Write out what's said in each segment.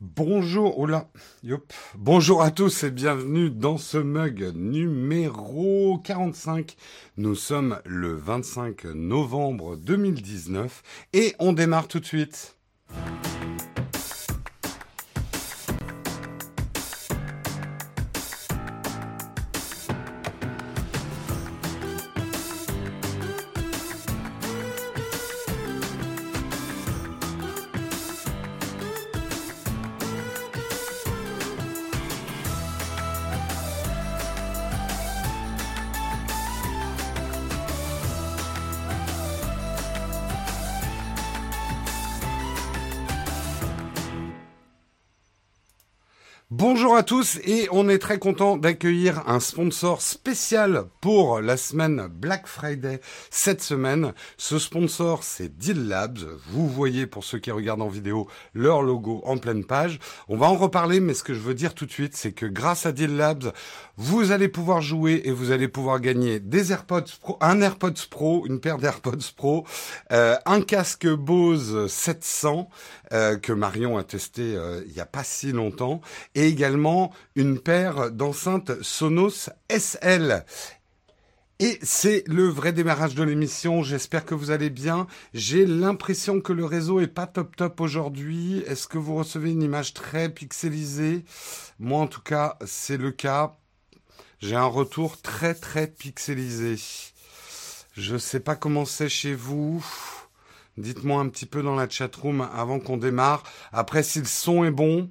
Bonjour, là, yop. Bonjour à tous et bienvenue dans ce mug numéro 45. Nous sommes le 25 novembre 2019 et on démarre tout de suite. Tous et on est très content d'accueillir un sponsor spécial pour la semaine Black Friday cette semaine. Ce sponsor c'est Deal Labs. Vous voyez pour ceux qui regardent en vidéo leur logo en pleine page. On va en reparler mais ce que je veux dire tout de suite c'est que grâce à Deal Labs vous allez pouvoir jouer et vous allez pouvoir gagner des AirPods Pro, un AirPods Pro, une paire d'AirPods Pro, euh, un casque Bose 700 euh, que Marion a testé euh, il n'y a pas si longtemps et également une paire d'enceintes Sonos SL. Et c'est le vrai démarrage de l'émission. J'espère que vous allez bien. J'ai l'impression que le réseau est pas top top aujourd'hui. Est-ce que vous recevez une image très pixelisée? Moi, en tout cas, c'est le cas. J'ai un retour très très pixelisé. Je sais pas comment c'est chez vous. Dites-moi un petit peu dans la chatroom avant qu'on démarre. Après, si le son est bon,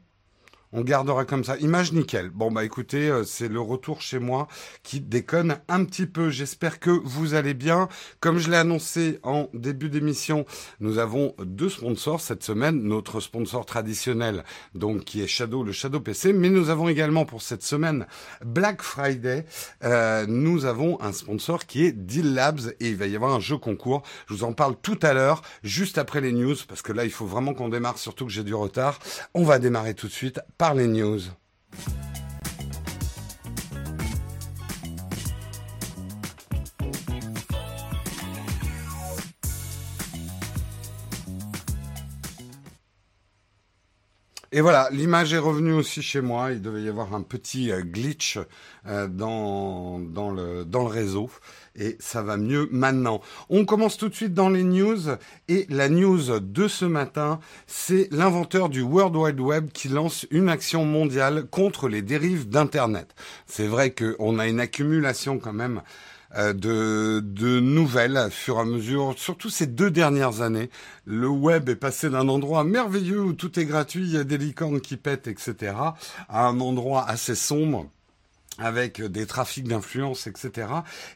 on gardera comme ça. Image nickel. Bon, bah écoutez, euh, c'est le retour chez moi qui déconne un petit peu. J'espère que vous allez bien. Comme je l'ai annoncé en début d'émission, nous avons deux sponsors cette semaine. Notre sponsor traditionnel, donc qui est Shadow, le Shadow PC. Mais nous avons également pour cette semaine Black Friday, euh, nous avons un sponsor qui est Deal Labs et il va y avoir un jeu concours. Je vous en parle tout à l'heure, juste après les news, parce que là, il faut vraiment qu'on démarre, surtout que j'ai du retard. On va démarrer tout de suite les news. Et voilà, l'image est revenue aussi chez moi. Il devait y avoir un petit euh, glitch euh, dans, dans, le, dans le réseau. Et ça va mieux maintenant. On commence tout de suite dans les news. Et la news de ce matin, c'est l'inventeur du World Wide Web qui lance une action mondiale contre les dérives d'Internet. C'est vrai qu'on a une accumulation quand même de, de nouvelles à fur et à mesure, surtout ces deux dernières années. Le web est passé d'un endroit merveilleux où tout est gratuit, il y a des licornes qui pètent, etc., à un endroit assez sombre avec des trafics d'influence, etc.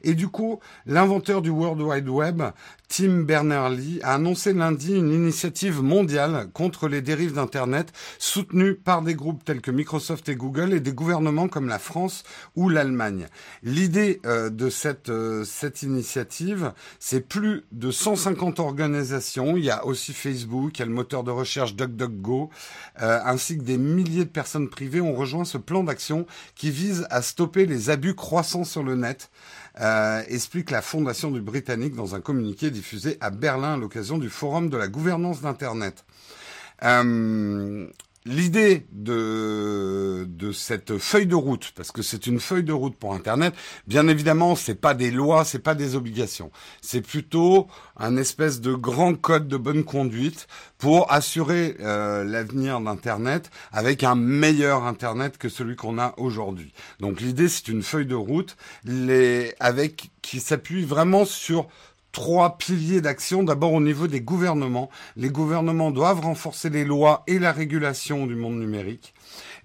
Et du coup, l'inventeur du World Wide Web, Tim Berners-Lee, a annoncé lundi une initiative mondiale contre les dérives d'Internet, soutenue par des groupes tels que Microsoft et Google et des gouvernements comme la France ou l'Allemagne. L'idée euh, de cette, euh, cette initiative, c'est plus de 150 organisations. Il y a aussi Facebook, il y a le moteur de recherche DuckDuckGo, euh, ainsi que des milliers de personnes privées ont rejoint ce plan d'action qui vise à stopper les abus croissants sur le net, euh, explique la fondation du Britannique dans un communiqué diffusé à Berlin à l'occasion du Forum de la gouvernance d'Internet. Euh, L'idée de, de cette feuille de route, parce que c'est une feuille de route pour Internet, bien évidemment, c'est pas des lois, c'est pas des obligations. C'est plutôt un espèce de grand code de bonne conduite pour assurer euh, l'avenir d'Internet avec un meilleur Internet que celui qu'on a aujourd'hui. Donc l'idée, c'est une feuille de route les, avec qui s'appuie vraiment sur trois piliers d'action. D'abord au niveau des gouvernements. Les gouvernements doivent renforcer les lois et la régulation du monde numérique.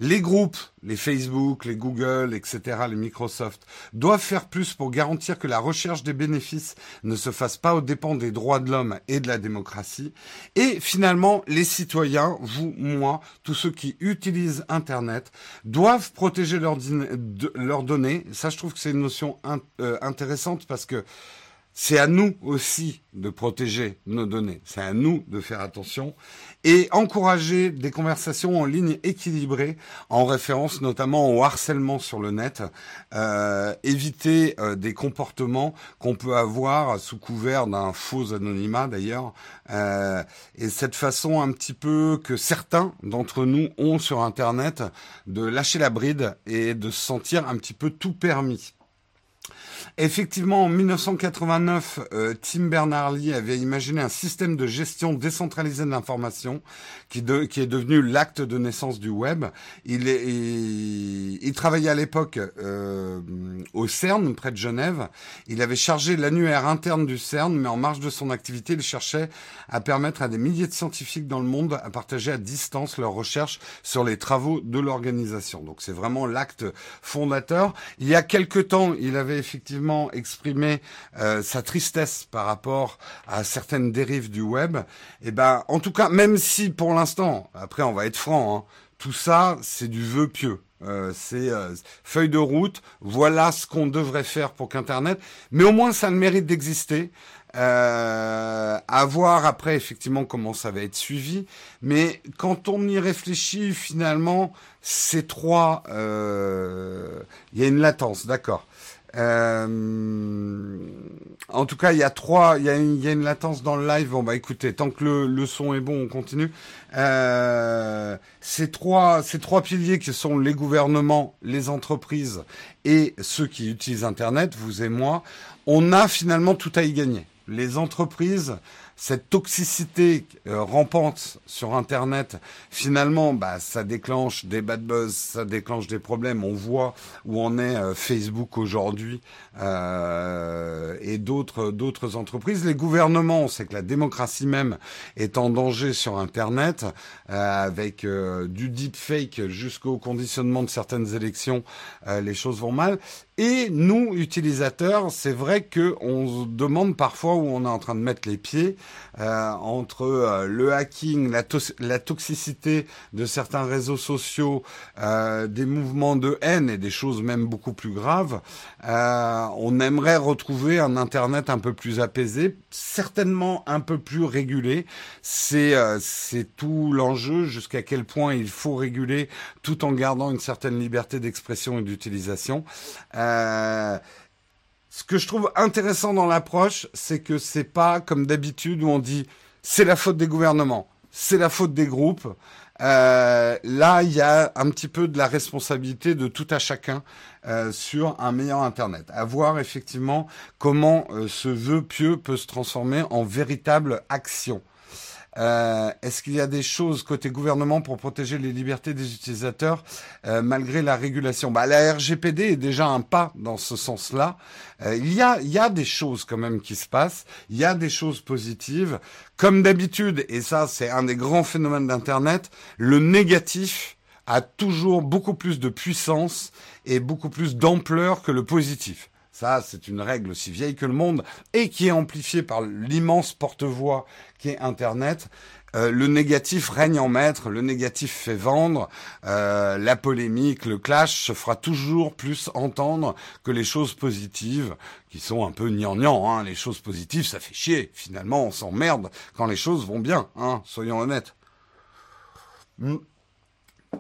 Les groupes, les Facebook, les Google, etc., les Microsoft, doivent faire plus pour garantir que la recherche des bénéfices ne se fasse pas aux dépens des droits de l'homme et de la démocratie. Et finalement, les citoyens, vous, moi, tous ceux qui utilisent Internet, doivent protéger leurs, données. Ça, je trouve que c'est une notion euh, intéressante parce que c'est à nous aussi de protéger nos données. C'est à nous de faire attention et encourager des conversations en ligne équilibrées, en référence notamment au harcèlement sur le net. Euh, éviter euh, des comportements qu'on peut avoir sous couvert d'un faux anonymat d'ailleurs. Euh, et cette façon un petit peu que certains d'entre nous ont sur Internet de lâcher la bride et de se sentir un petit peu tout permis. Effectivement, en 1989, euh, Tim Berners-Lee avait imaginé un système de gestion décentralisée de l'information qui, est devenu l'acte de naissance du web. Il, travaillait à l'époque euh, au CERN, près de Genève. Il avait chargé l'annuaire interne du CERN, mais en marge de son activité, il cherchait à permettre à des milliers de scientifiques dans le monde à partager à distance leurs recherches sur les travaux de l'organisation. Donc c'est vraiment l'acte fondateur. Il y a quelque temps, il avait effectivement exprimer euh, sa tristesse par rapport à certaines dérives du web, et eh ben, en tout cas, même si pour l'instant, après on va être franc, hein, tout ça, c'est du vœu pieux. Euh, c'est euh, feuille de route, voilà ce qu'on devrait faire pour qu'Internet, mais au moins ça le mérite d'exister. À voir après effectivement comment ça va être suivi. Mais quand on y réfléchit, finalement, ces trois, il y a une latence, d'accord. Euh, en tout cas, il y a trois, il y a, une, y a, une, latence dans le live. Bon bah écoutez, tant que le, le son est bon, on continue. Euh, ces trois, ces trois piliers qui sont les gouvernements, les entreprises et ceux qui utilisent Internet, vous et moi, on a finalement tout à y gagner. Les entreprises, cette toxicité euh, rampante sur Internet, finalement, bah, ça déclenche des bad buzz, ça déclenche des problèmes. On voit où en est euh, Facebook aujourd'hui euh, et d'autres d'autres entreprises. Les gouvernements, on sait que la démocratie même est en danger sur Internet, avec du deepfake jusqu'au conditionnement de certaines élections, les choses vont mal. Et nous, utilisateurs, c'est vrai que on se demande parfois où on est en train de mettre les pieds euh, entre euh, le hacking, la, toxicité de certains réseaux sociaux, euh, des mouvements de haine et des choses même beaucoup plus graves. Euh, on aimerait retrouver un Internet un peu plus apaisé, certainement un peu plus régulé. C'est euh, c'est tout l'enjeu jusqu'à quel point il faut réguler tout en gardant une certaine liberté d'expression et d'utilisation. Ce que je trouve intéressant dans l'approche, c'est que c'est pas comme d'habitude où on dit c'est la faute des gouvernements, c'est la faute des groupes. Euh, là, il y a un petit peu de la responsabilité de tout à chacun euh, sur un meilleur Internet. À voir effectivement comment euh, ce vœu pieux peut se transformer en véritable action. Euh, est-ce qu'il y a des choses côté gouvernement pour protéger les libertés des utilisateurs euh, malgré la régulation? Bah, La RGPD est déjà un pas dans ce sens-là. Euh, il, il y a des choses quand même qui se passent, il y a des choses positives. Comme d'habitude, et ça c'est un des grands phénomènes d'Internet, le négatif a toujours beaucoup plus de puissance et beaucoup plus d'ampleur que le positif. Ça, c'est une règle aussi vieille que le monde et qui est amplifiée par l'immense porte-voix qui est Internet. Euh, le négatif règne en maître, le négatif fait vendre, euh, la polémique, le clash se fera toujours plus entendre que les choses positives, qui sont un peu gnangnan. Hein. Les choses positives, ça fait chier. Finalement, on s'emmerde quand les choses vont bien, hein, soyons honnêtes. Hmm.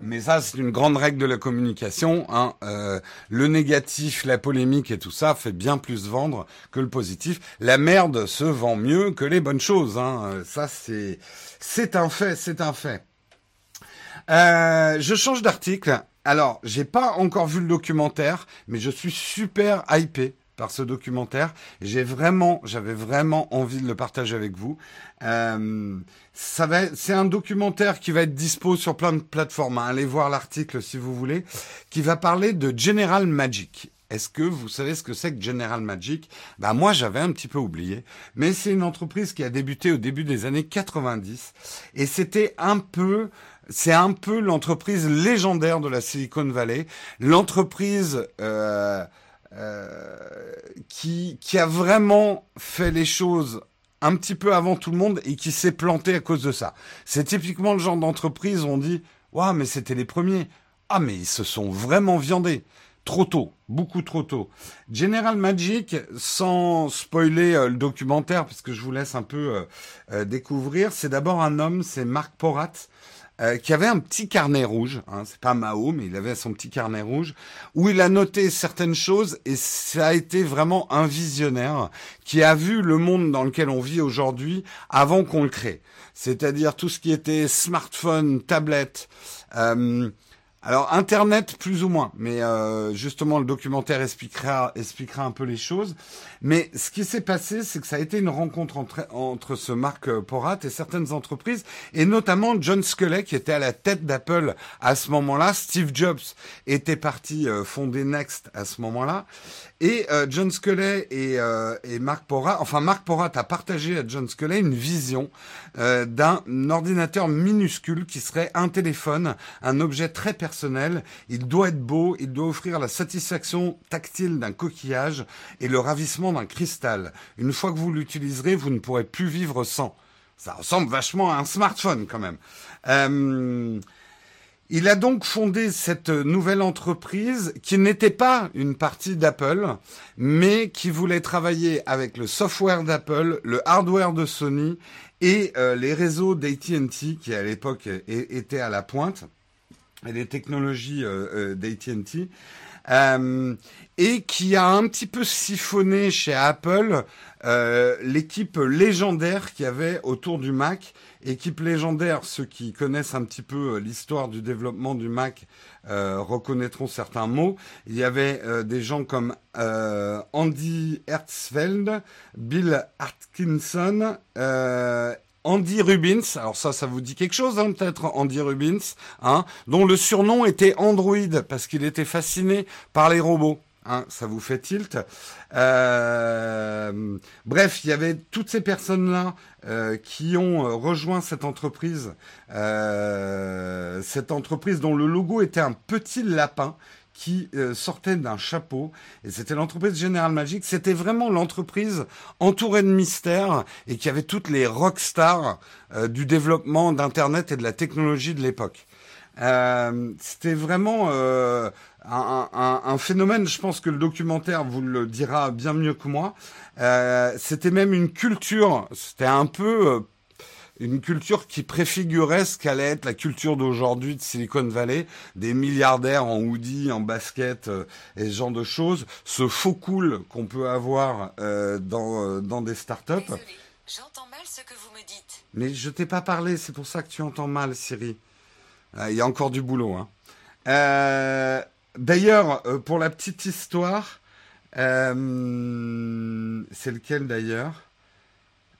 Mais ça, c'est une grande règle de la communication. Hein. Euh, le négatif, la polémique et tout ça fait bien plus vendre que le positif. La merde se vend mieux que les bonnes choses. Hein. Ça, c'est c'est un fait, c'est un fait. Euh, je change d'article. Alors, j'ai pas encore vu le documentaire, mais je suis super hypé par ce documentaire. J'ai vraiment, j'avais vraiment envie de le partager avec vous. Euh, ça va, c'est un documentaire qui va être dispo sur plein de plateformes. Hein. Allez voir l'article si vous voulez, qui va parler de General Magic. Est-ce que vous savez ce que c'est que General Magic? Bah moi j'avais un petit peu oublié, mais c'est une entreprise qui a débuté au début des années 90 et c'était un peu c'est un peu l'entreprise légendaire de la Silicon Valley, l'entreprise euh, qui, qui a vraiment fait les choses un petit peu avant tout le monde et qui s'est planté à cause de ça. C'est typiquement le genre d'entreprise où on dit Waouh, mais c'était les premiers. Ah, mais ils se sont vraiment viandés. Trop tôt. beaucoup trop tôt. General Magic, sans spoiler euh, le documentaire, parce que je vous laisse un peu euh, euh, découvrir, c'est d'abord un homme, c'est Marc Porat, qui avait un petit carnet rouge, hein, c'est pas Mao, mais il avait son petit carnet rouge, où il a noté certaines choses, et ça a été vraiment un visionnaire qui a vu le monde dans lequel on vit aujourd'hui avant qu'on le crée. C'est-à-dire tout ce qui était smartphone, tablette, alors Internet plus ou moins, mais euh, justement le documentaire expliquera expliquera un peu les choses. Mais ce qui s'est passé, c'est que ça a été une rencontre entre entre ce Marc Porat et certaines entreprises, et notamment John Sculley qui était à la tête d'Apple à ce moment-là. Steve Jobs était parti euh, fonder Next à ce moment-là, et euh, John Sculley et, euh, et Marc Porat, enfin Marc Porat a partagé à John Sculley une vision euh, d'un ordinateur minuscule qui serait un téléphone, un objet très personnel. Il doit être beau, il doit offrir la satisfaction tactile d'un coquillage et le ravissement d'un cristal. Une fois que vous l'utiliserez, vous ne pourrez plus vivre sans. Ça ressemble vachement à un smartphone quand même. Il a donc fondé cette nouvelle entreprise qui n'était pas une partie d'Apple, mais qui voulait travailler avec le software d'Apple, le hardware de Sony et euh, les réseaux d'AT&T qui à l'époque étaient à la pointe et les technologies euh, euh d'AT&T. Et qui a un petit peu siphonné chez Apple l'équipe légendaire qu'il y avait autour du Mac. Équipe légendaire, ceux qui connaissent un petit peu euh, l'histoire du développement du Mac euh, reconnaîtront certains mots. Il y avait euh, des gens comme Andy Hertzfeld, Bill Atkinson, Andy Rubins, alors ça, ça vous dit quelque chose, hein, peut-être, Andy Rubins, hein, dont le surnom était Android, parce qu'il était fasciné par les robots. Hein, ça vous fait tilt. Euh, bref, il y avait toutes ces personnes-là euh, qui ont euh, rejoint cette entreprise, cette entreprise dont le logo était un petit lapin qui sortait d'un chapeau, et c'était l'entreprise General Magic. C'était vraiment l'entreprise entourée de mystères et qui avait toutes les rockstars du développement d'Internet et de la technologie de l'époque. Euh, c'était vraiment euh, un, un, un, phénomène, je pense que le documentaire vous le dira bien mieux que moi. Euh, c'était même une culture, c'était un peu une culture qui préfigurait ce qu'allait être la culture d'aujourd'hui de Silicon Valley, des milliardaires en hoodie, en basket euh, et ce genre de choses, ce faux cool qu'on peut avoir euh, dans, dans des startups. Désolé, j'entends mal ce que vous me dites. Mais je t'ai pas parlé, c'est pour ça que tu entends mal, Siri. Euh, il y a encore du boulot. Hein. Euh, D'ailleurs, euh, pour la petite histoire, euh, c'est lequel d'ailleurs?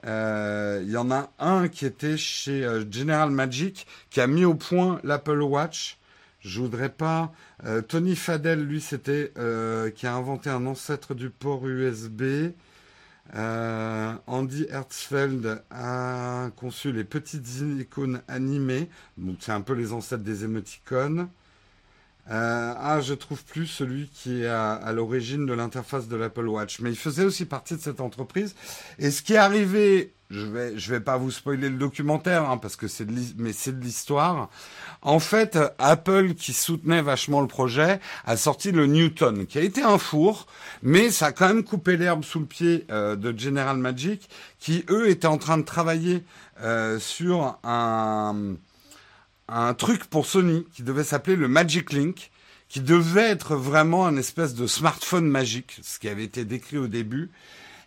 Il y en a un qui était chez General Magic qui a mis au point l'Apple Watch. Je voudrais pas. Tony Fadell, lui, c'était qui a inventé un ancêtre du port USB. Euh, Andy Hertzfeld a conçu les petites icônes animées. Donc c'est un peu les ancêtres des émoticônes. Euh, ah, je trouve plus celui qui est à, à l'origine de l'interface de l'Apple Watch. Mais il faisait aussi partie de cette entreprise. Et ce qui est arrivé, je vais, je vais pas vous spoiler le documentaire, hein, parce que c'est de, l'histoire. En fait, Apple, qui soutenait vachement le projet, a sorti le Newton, qui a été un four, mais ça a quand même coupé l'herbe sous le pied euh, de General Magic, qui eux étaient en train de travailler euh, sur un un truc pour Sony qui devait s'appeler le Magic Link, qui devait être vraiment un espèce de smartphone magique, ce qui avait été décrit au début.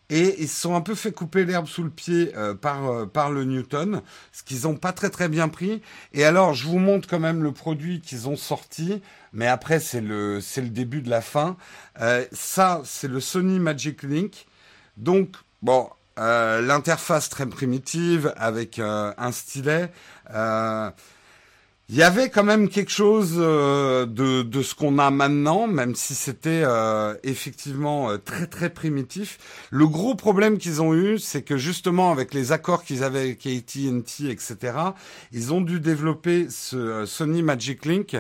Et ils se sont un peu fait couper l'herbe sous le pied euh, par, euh, par le Newton, ce qu'ils n'ont pas très très bien pris. Et alors, je vous montre quand même le produit qu'ils ont sorti, mais après, c'est le, c'est le début de la fin. Euh, ça, c'est le Sony Magic Link. Donc, bon, l'interface très primitive avec un stylet. Euh, il y avait quand même quelque chose euh, de, de ce qu'on a maintenant, même si c'était euh, effectivement euh, très très primitif. Le gros problème qu'ils ont eu, c'est que justement avec les accords qu'ils avaient avec AT&T, etc., ils ont dû développer ce Sony Magic Link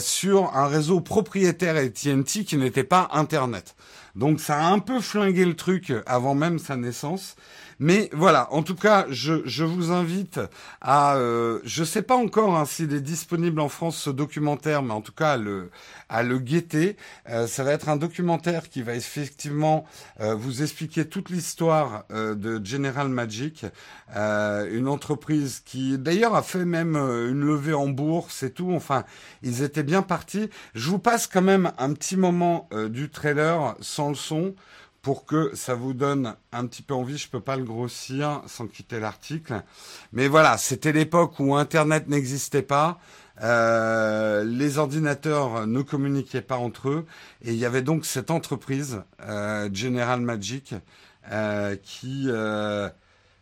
sur un réseau propriétaire AT&T qui n'était pas Internet. Donc ça a un peu flingué le truc avant même sa naissance. Mais voilà, en tout cas, je, je vous invite à, euh, je sais pas encore hein, s'il est disponible en France ce documentaire, mais en tout cas à le, à le guetter. Euh, ça va être un documentaire qui va effectivement euh, vous expliquer toute l'histoire euh, de General Magic, une entreprise qui d'ailleurs a fait même une levée en bourse et tout. Enfin, ils étaient bien partis. Je vous passe quand même un petit moment du trailer sans le son pour que ça vous donne un petit peu envie. Je peux pas le grossir sans quitter l'article. Mais voilà, c'était l'époque où Internet n'existait pas. Euh, les ordinateurs ne communiquaient pas entre eux et il y avait donc cette entreprise euh, General Magic euh, qui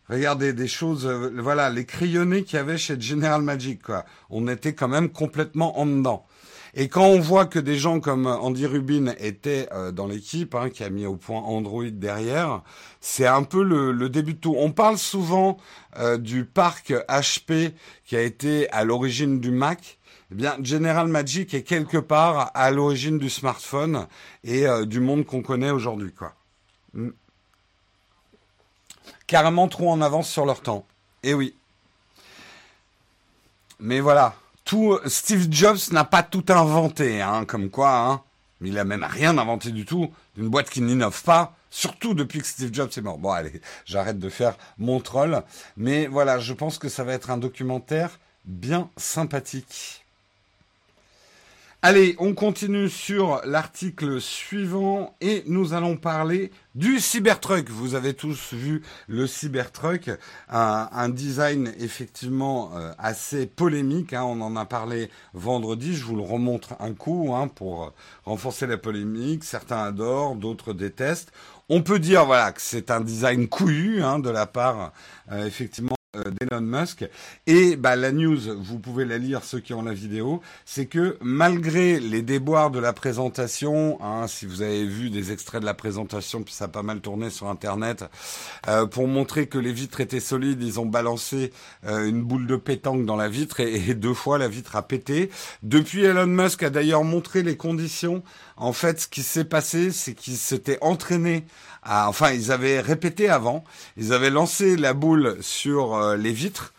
regardez des choses voilà les crayonnés qu'il y avait chez General Magic quoi on était quand même complètement en dedans et quand on voit que des gens comme Andy Rubin étaient euh, dans l'équipe, hein, qui a mis au point Android derrière, c'est un peu le, le, début de tout. On parle souvent euh, du parc HP qui a été à l'origine du Mac. Eh bien, General Magic est quelque part à l'origine du smartphone et euh, du monde qu'on connaît aujourd'hui, quoi. Mm. Carrément trop en avance sur leur temps. Eh oui. Mais voilà, tout Steve Jobs n'a pas tout inventé, hein, comme quoi, hein. Il a même rien inventé du tout d'une boîte qui n'innove pas, surtout depuis que Steve Jobs est mort. Bon, allez, j'arrête de faire mon troll, mais voilà, je pense que ça va être un documentaire bien sympathique. Allez, on continue sur l'article suivant et nous allons parler du Cybertruck. Vous avez tous vu le Cybertruck, un, design effectivement euh, assez polémique. Hein, on en a parlé vendredi. Je vous le remontre un coup hein, pour renforcer la polémique. Certains adorent, d'autres détestent. On peut dire voilà que c'est un design couillu hein, de la part euh, effectivement euh, d'Elon Musk. Et bah, la news, vous pouvez la lire ceux qui ont la vidéo, c'est que malgré les déboires de la présentation, hein, si vous avez vu des extraits de la présentation, puis ça a pas mal tourné sur Internet, euh, pour montrer que les vitres étaient solides, ils ont balancé euh, une boule de pétanque dans la vitre et, et deux fois la vitre a pété. Depuis, Elon Musk a d'ailleurs montré les conditions. En fait, ce qui s'est passé, c'est qu'il s'était entraîné à, enfin, ils avaient répété avant, ils avaient lancé la boule sur euh, les vitres.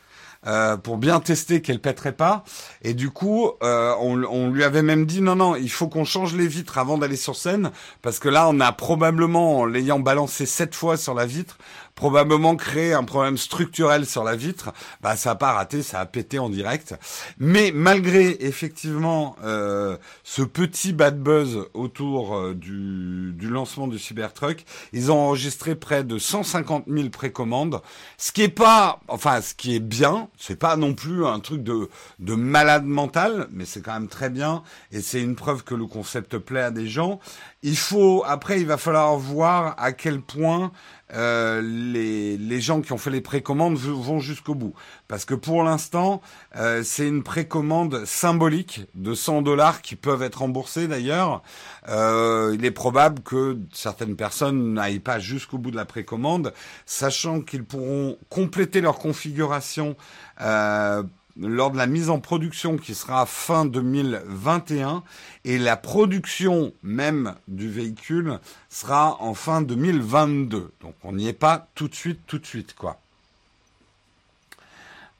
Euh, pour bien tester qu'elle pèterait pas. Et du coup, euh, on, on, lui avait même dit non, non, il faut qu'on change les vitres avant d'aller sur scène, parce que là, on a probablement, en l'ayant balancé sept fois sur la vitre, probablement créé un problème structurel sur la vitre. Bah, ça a pas raté, ça a pété en direct. Mais malgré effectivement euh, ce petit bad buzz autour euh, du, du, lancement du Cybertruck, ils ont enregistré près de 150 000 précommandes, ce qui est pas, enfin, ce qui est bien. C'est pas non plus un truc de de malade mental, mais c'est quand même très bien et c'est une preuve que le concept plaît à des gens. Il faut après, il va falloir voir à quel point euh, les, les gens qui ont fait les précommandes vont jusqu'au bout. Parce que pour l'instant, euh, c'est une précommande symbolique de 100 dollars qui peuvent être remboursés d'ailleurs. Euh, il est probable que certaines personnes n'aillent pas jusqu'au bout de la précommande, sachant qu'ils pourront compléter leur configuration euh, lors de la mise en production qui sera fin 2021 et la production même du véhicule sera en fin 2022. Donc on n'y est pas tout de suite, tout de suite quoi.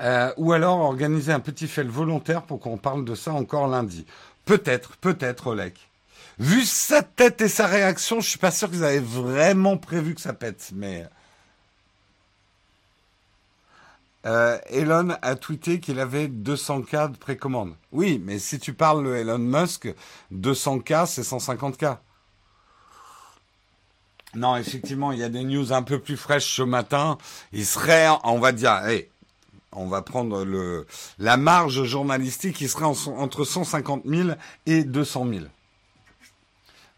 Euh, ou alors organiser un petit fait volontaire pour qu'on parle de ça encore lundi. Peut-être, peut-être Olek. Vu sa tête et sa réaction, je suis pas sûr que vous avez vraiment prévu que ça pète, mais euh, Elon a tweeté qu'il avait 200K de précommande. Oui, mais si tu parles de Elon Musk, 200K, c'est 150K. Non, effectivement, il y a des news un peu plus fraîches ce matin. Il serait, on va dire, hey, on va prendre le, la marge journalistique, il serait en, entre 150 000 et 200 000.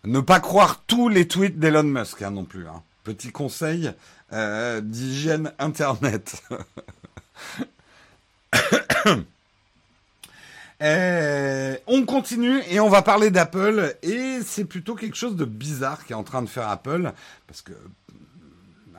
Ne pas croire tous les tweets d'Elon Musk hein, non plus. Hein. Petit conseil euh, d'hygiène Internet. Euh, on continue et on va parler d'Apple. Et c'est plutôt quelque chose de bizarre qui est en train de faire Apple. Parce que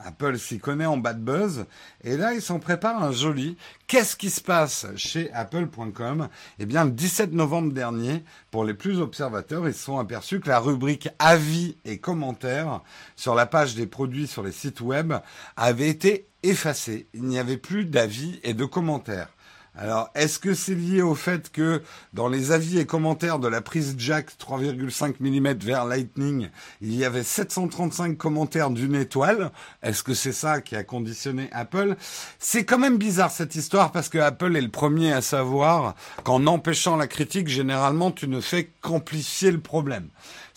Apple s'y connaît en bad buzz. Et là, ils s'en préparent un joli. Qu'est-ce qui se passe chez Apple.com Eh bien, le 17 novembre dernier, pour les plus observateurs, ils se sont aperçus que la rubrique avis et commentaires sur la page des produits sur les sites web avait été effacée. Il n'y avait plus d'avis et de commentaires. Alors, est-ce que c'est lié au fait que dans les avis et commentaires de la prise jack 3,5 mm vers Lightning, il y avait 735 commentaires d'une étoile? Est-ce que c'est ça qui a conditionné Apple? C'est quand même bizarre cette histoire parce que Apple est le premier à savoir qu'en empêchant la critique, généralement, tu ne fais qu'amplifier le problème.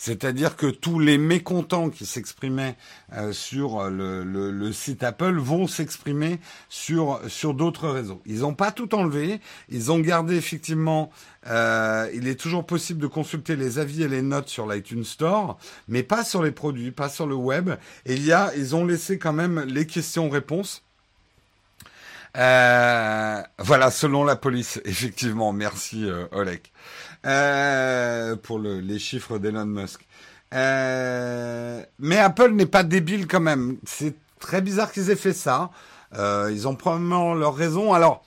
C'est-à-dire que tous les mécontents qui s'exprimaient euh, sur le, le, site Apple vont s'exprimer sur sur d'autres réseaux. Ils n'ont pas tout enlevé. Ils ont gardé effectivement. Euh, il est toujours possible de consulter les avis et les notes sur l'iTunes Store, mais pas sur les produits, pas sur le web. Et il y a, ils ont laissé quand même les questions-réponses. Euh, voilà, selon la police, effectivement. Merci, euh, Oleg. Euh, pour le, les chiffres d'Elon Musk. Euh, mais Apple n'est pas débile quand même. C'est très bizarre qu'ils aient fait ça. Euh, ils ont probablement leur raison. Alors,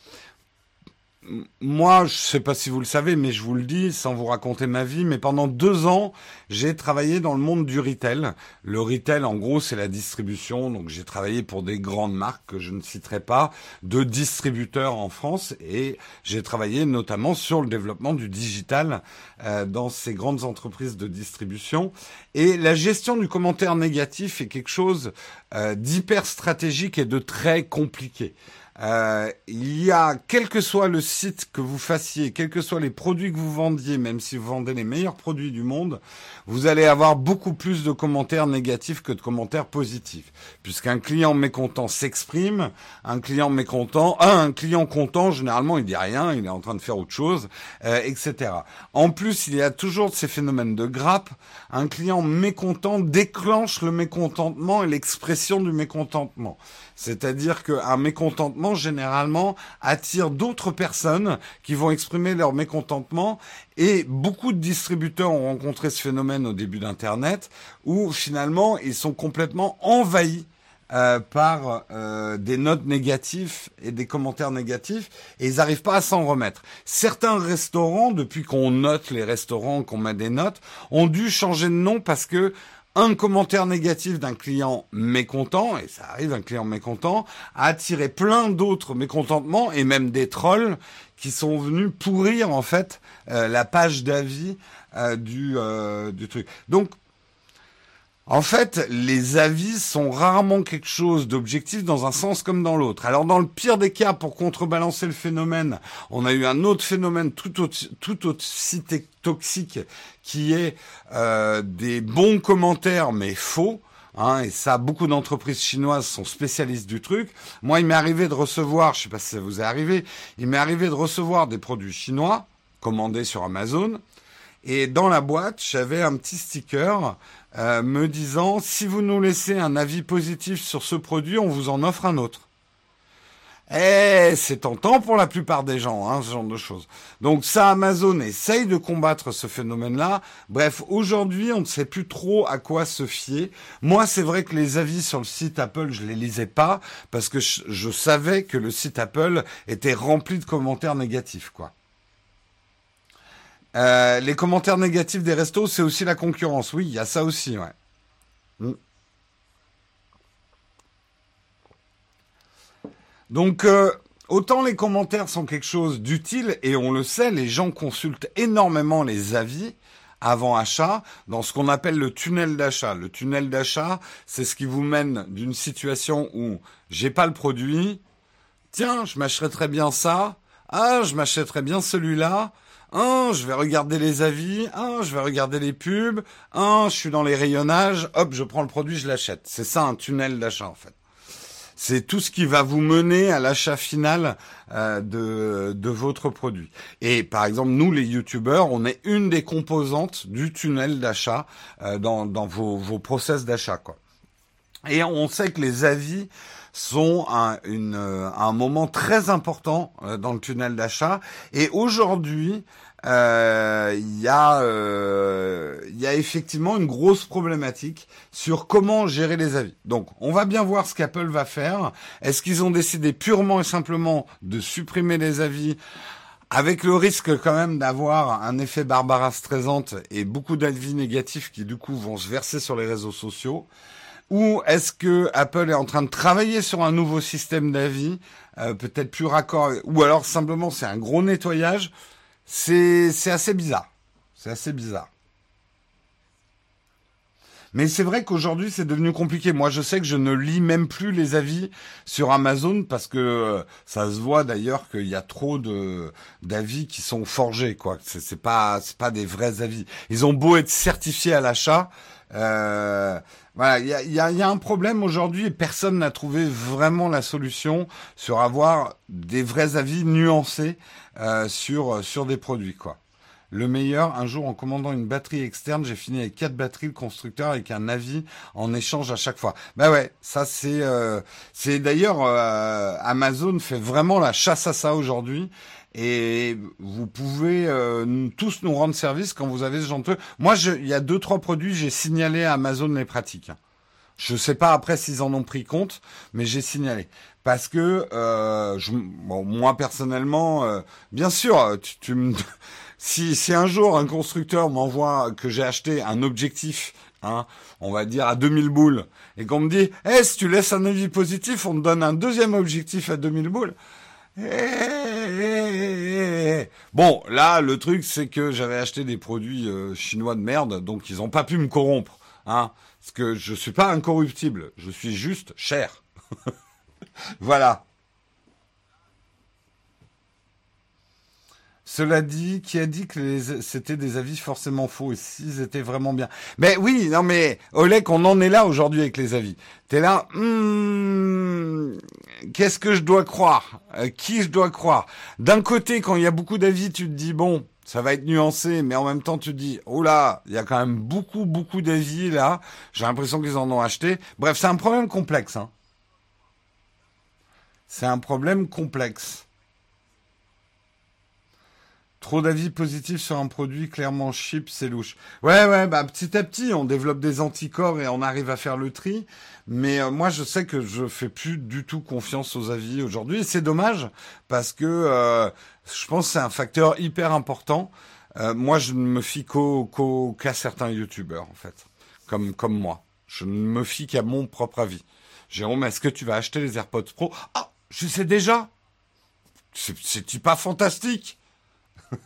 moi, je sais pas si vous le savez, mais je vous le dis sans vous raconter ma vie, mais pendant deux ans, j'ai travaillé dans le monde du retail. Le retail, en gros, c'est la distribution. Donc, j'ai travaillé pour des grandes marques que je ne citerai pas, de distributeurs en France, et j'ai travaillé notamment sur le développement du digital euh, dans ces grandes entreprises de distribution. Et la gestion du commentaire négatif est quelque chose euh, d'hyper stratégique et de très compliqué. Euh, il y a, quel que soit le site que vous fassiez, quels que soient les produits que vous vendiez, même si vous vendez les meilleurs produits du monde, vous allez avoir beaucoup plus de commentaires négatifs que de commentaires positifs. Puisqu'un client mécontent s'exprime, un client mécontent, un client content, généralement, il dit rien, il est en train de faire autre chose, euh, etc. En plus, il y a toujours ces phénomènes de grappe. Un client mécontent déclenche le mécontentement et l'expression du mécontentement. C'est-à-dire qu'un mécontentement, généralement, attire d'autres personnes qui vont exprimer leur mécontentement. Et beaucoup de distributeurs ont rencontré ce phénomène au début d'Internet, où finalement, ils sont complètement envahis euh, par euh, des notes négatives et des commentaires négatifs et ils n'arrivent pas à s'en remettre. Certains restaurants, depuis qu'on note les restaurants, qu'on met des notes, ont dû changer de nom parce que un commentaire négatif d'un client mécontent, et ça arrive, un client mécontent, a attiré plein d'autres mécontentements et même des trolls qui sont venus pourrir en fait euh, la page d'avis euh, du, euh, du truc. Donc en fait, les avis sont rarement quelque chose d'objectif dans un sens comme dans l'autre. Alors dans le pire des cas, pour contrebalancer le phénomène, on a eu un autre phénomène tout, aussi toxique qui est euh, des bons commentaires mais faux. Hein, et ça, beaucoup d'entreprises chinoises sont spécialistes du truc. Moi, il m'est arrivé de recevoir, je sais pas si ça vous est arrivé, il m'est arrivé de recevoir des produits chinois commandés sur Amazon. Et dans la boîte, j'avais un petit sticker euh, me disant si vous nous laissez un avis positif sur ce produit, on vous en offre un autre. Eh, c'est tentant pour la plupart des gens, hein, ce genre de choses. Donc ça, Amazon essaye de combattre ce phénomène-là. Bref, aujourd'hui, on ne sait plus trop à quoi se fier. Moi, c'est vrai que les avis sur le site Apple, je les lisais pas parce que je, je savais que le site Apple était rempli de commentaires négatifs, quoi. Euh, les commentaires négatifs des restos, c'est aussi la concurrence. Oui, il y a ça aussi, ouais. Mm. Donc, euh, autant les commentaires sont quelque chose d'utile, et on le sait, les gens consultent énormément les avis avant achat dans ce qu'on appelle le tunnel d'achat. Le tunnel d'achat, c'est ce qui vous mène d'une situation où j'ai pas le produit, tiens, je m'achèterais très bien ça, ah, je m'achèterais bien celui-là, ah, je vais regarder les avis. Ah, je vais regarder les pubs. Ah, je suis dans les rayonnages. Hop, je prends le produit, je l'achète. C'est ça un tunnel d'achat en fait. C'est tout ce qui va vous mener à l'achat final euh, de, de votre produit. Et par exemple, nous les youtubeurs, on est une des composantes du tunnel d'achat euh, dans, dans vos, vos process d'achat. quoi. Et on sait que les avis sont un, une, un moment très important euh, dans le tunnel d'achat. Et aujourd'hui, euh, il y a euh, il y a effectivement une grosse problématique sur comment gérer les avis. Donc, on va bien voir ce qu'Apple va faire. Est-ce qu'ils ont décidé purement et simplement de supprimer les avis avec le risque quand même d'avoir un effet Barbara Streisand et beaucoup d'avis négatifs qui du coup vont se verser sur les réseaux sociaux? Ou est-ce que Apple est en train de travailler sur un nouveau système d'avis, euh, peut-être plus raccord, ou alors simplement c'est un gros nettoyage C'est assez bizarre. C'est assez bizarre. Mais c'est vrai qu'aujourd'hui c'est devenu compliqué. Moi je sais que je ne lis même plus les avis sur Amazon parce que euh, ça se voit d'ailleurs qu'il y a trop de d'avis qui sont forgés quoi. C'est pas c'est pas des vrais avis. Ils ont beau être certifiés à l'achat. Euh, voilà, il y a, y, a, y a, un problème aujourd'hui et personne n'a trouvé vraiment la solution sur avoir des vrais avis nuancés euh, sur sur des produits quoi. Le meilleur, un jour en commandant une batterie externe, j'ai fini avec quatre batteries de constructeur avec un avis en échange à chaque fois. Bah ouais, ça c'est euh, c'est d'ailleurs euh, Amazon fait vraiment la chasse à ça aujourd'hui. Et vous pouvez euh, tous nous rendre service quand vous avez ce genre de... Moi, il y a deux trois produits, j'ai signalé à Amazon les pratiques. Je sais pas après s'ils en ont pris compte, mais j'ai signalé parce que euh, je, bon, moi personnellement, euh, bien sûr, tu, tu me si, si un jour un constructeur m'envoie que j'ai acheté un objectif, hein, on va dire à 2000 boules, et qu'on me dit, eh, si tu laisses un avis positif, on te donne un deuxième objectif à 2000 boules. Bon, là, le truc, c'est que j'avais acheté des produits euh, chinois de merde, donc ils n'ont pas pu me corrompre, hein, parce que je suis pas incorruptible, je suis juste cher. voilà. Cela dit, qui a dit que c'était des avis forcément faux et s'ils étaient vraiment bien? Mais oui, non mais Oleg, on en est là aujourd'hui avec les avis. T'es là, hmm, qu'est-ce que je dois croire? Euh, Qui je dois croire? D'un côté, quand il y a beaucoup d'avis, tu te dis bon, ça va être nuancé, mais en même temps, tu te dis oh là, il y a quand même beaucoup beaucoup d'avis là. J'ai l'impression qu'ils en ont acheté. Bref, c'est un problème complexe. Hein. C'est un problème complexe. Trop d'avis positifs sur un produit clairement cheap, c'est louche. Ouais, ouais, bah petit à petit, on développe des anticorps et on arrive à faire le tri. Mais euh, moi, je sais que je fais plus du tout confiance aux avis aujourd'hui. C'est dommage parce que euh, je pense que c'est un facteur hyper important. Euh, moi, je ne me fie qu'au, qu'à certains youtubeurs, en fait, comme comme moi. Je ne me fie qu'à mon propre avis. Jérôme, est-ce que tu vas acheter les AirPods Pro? Ah, je sais déjà. C'est, c'est pas fantastique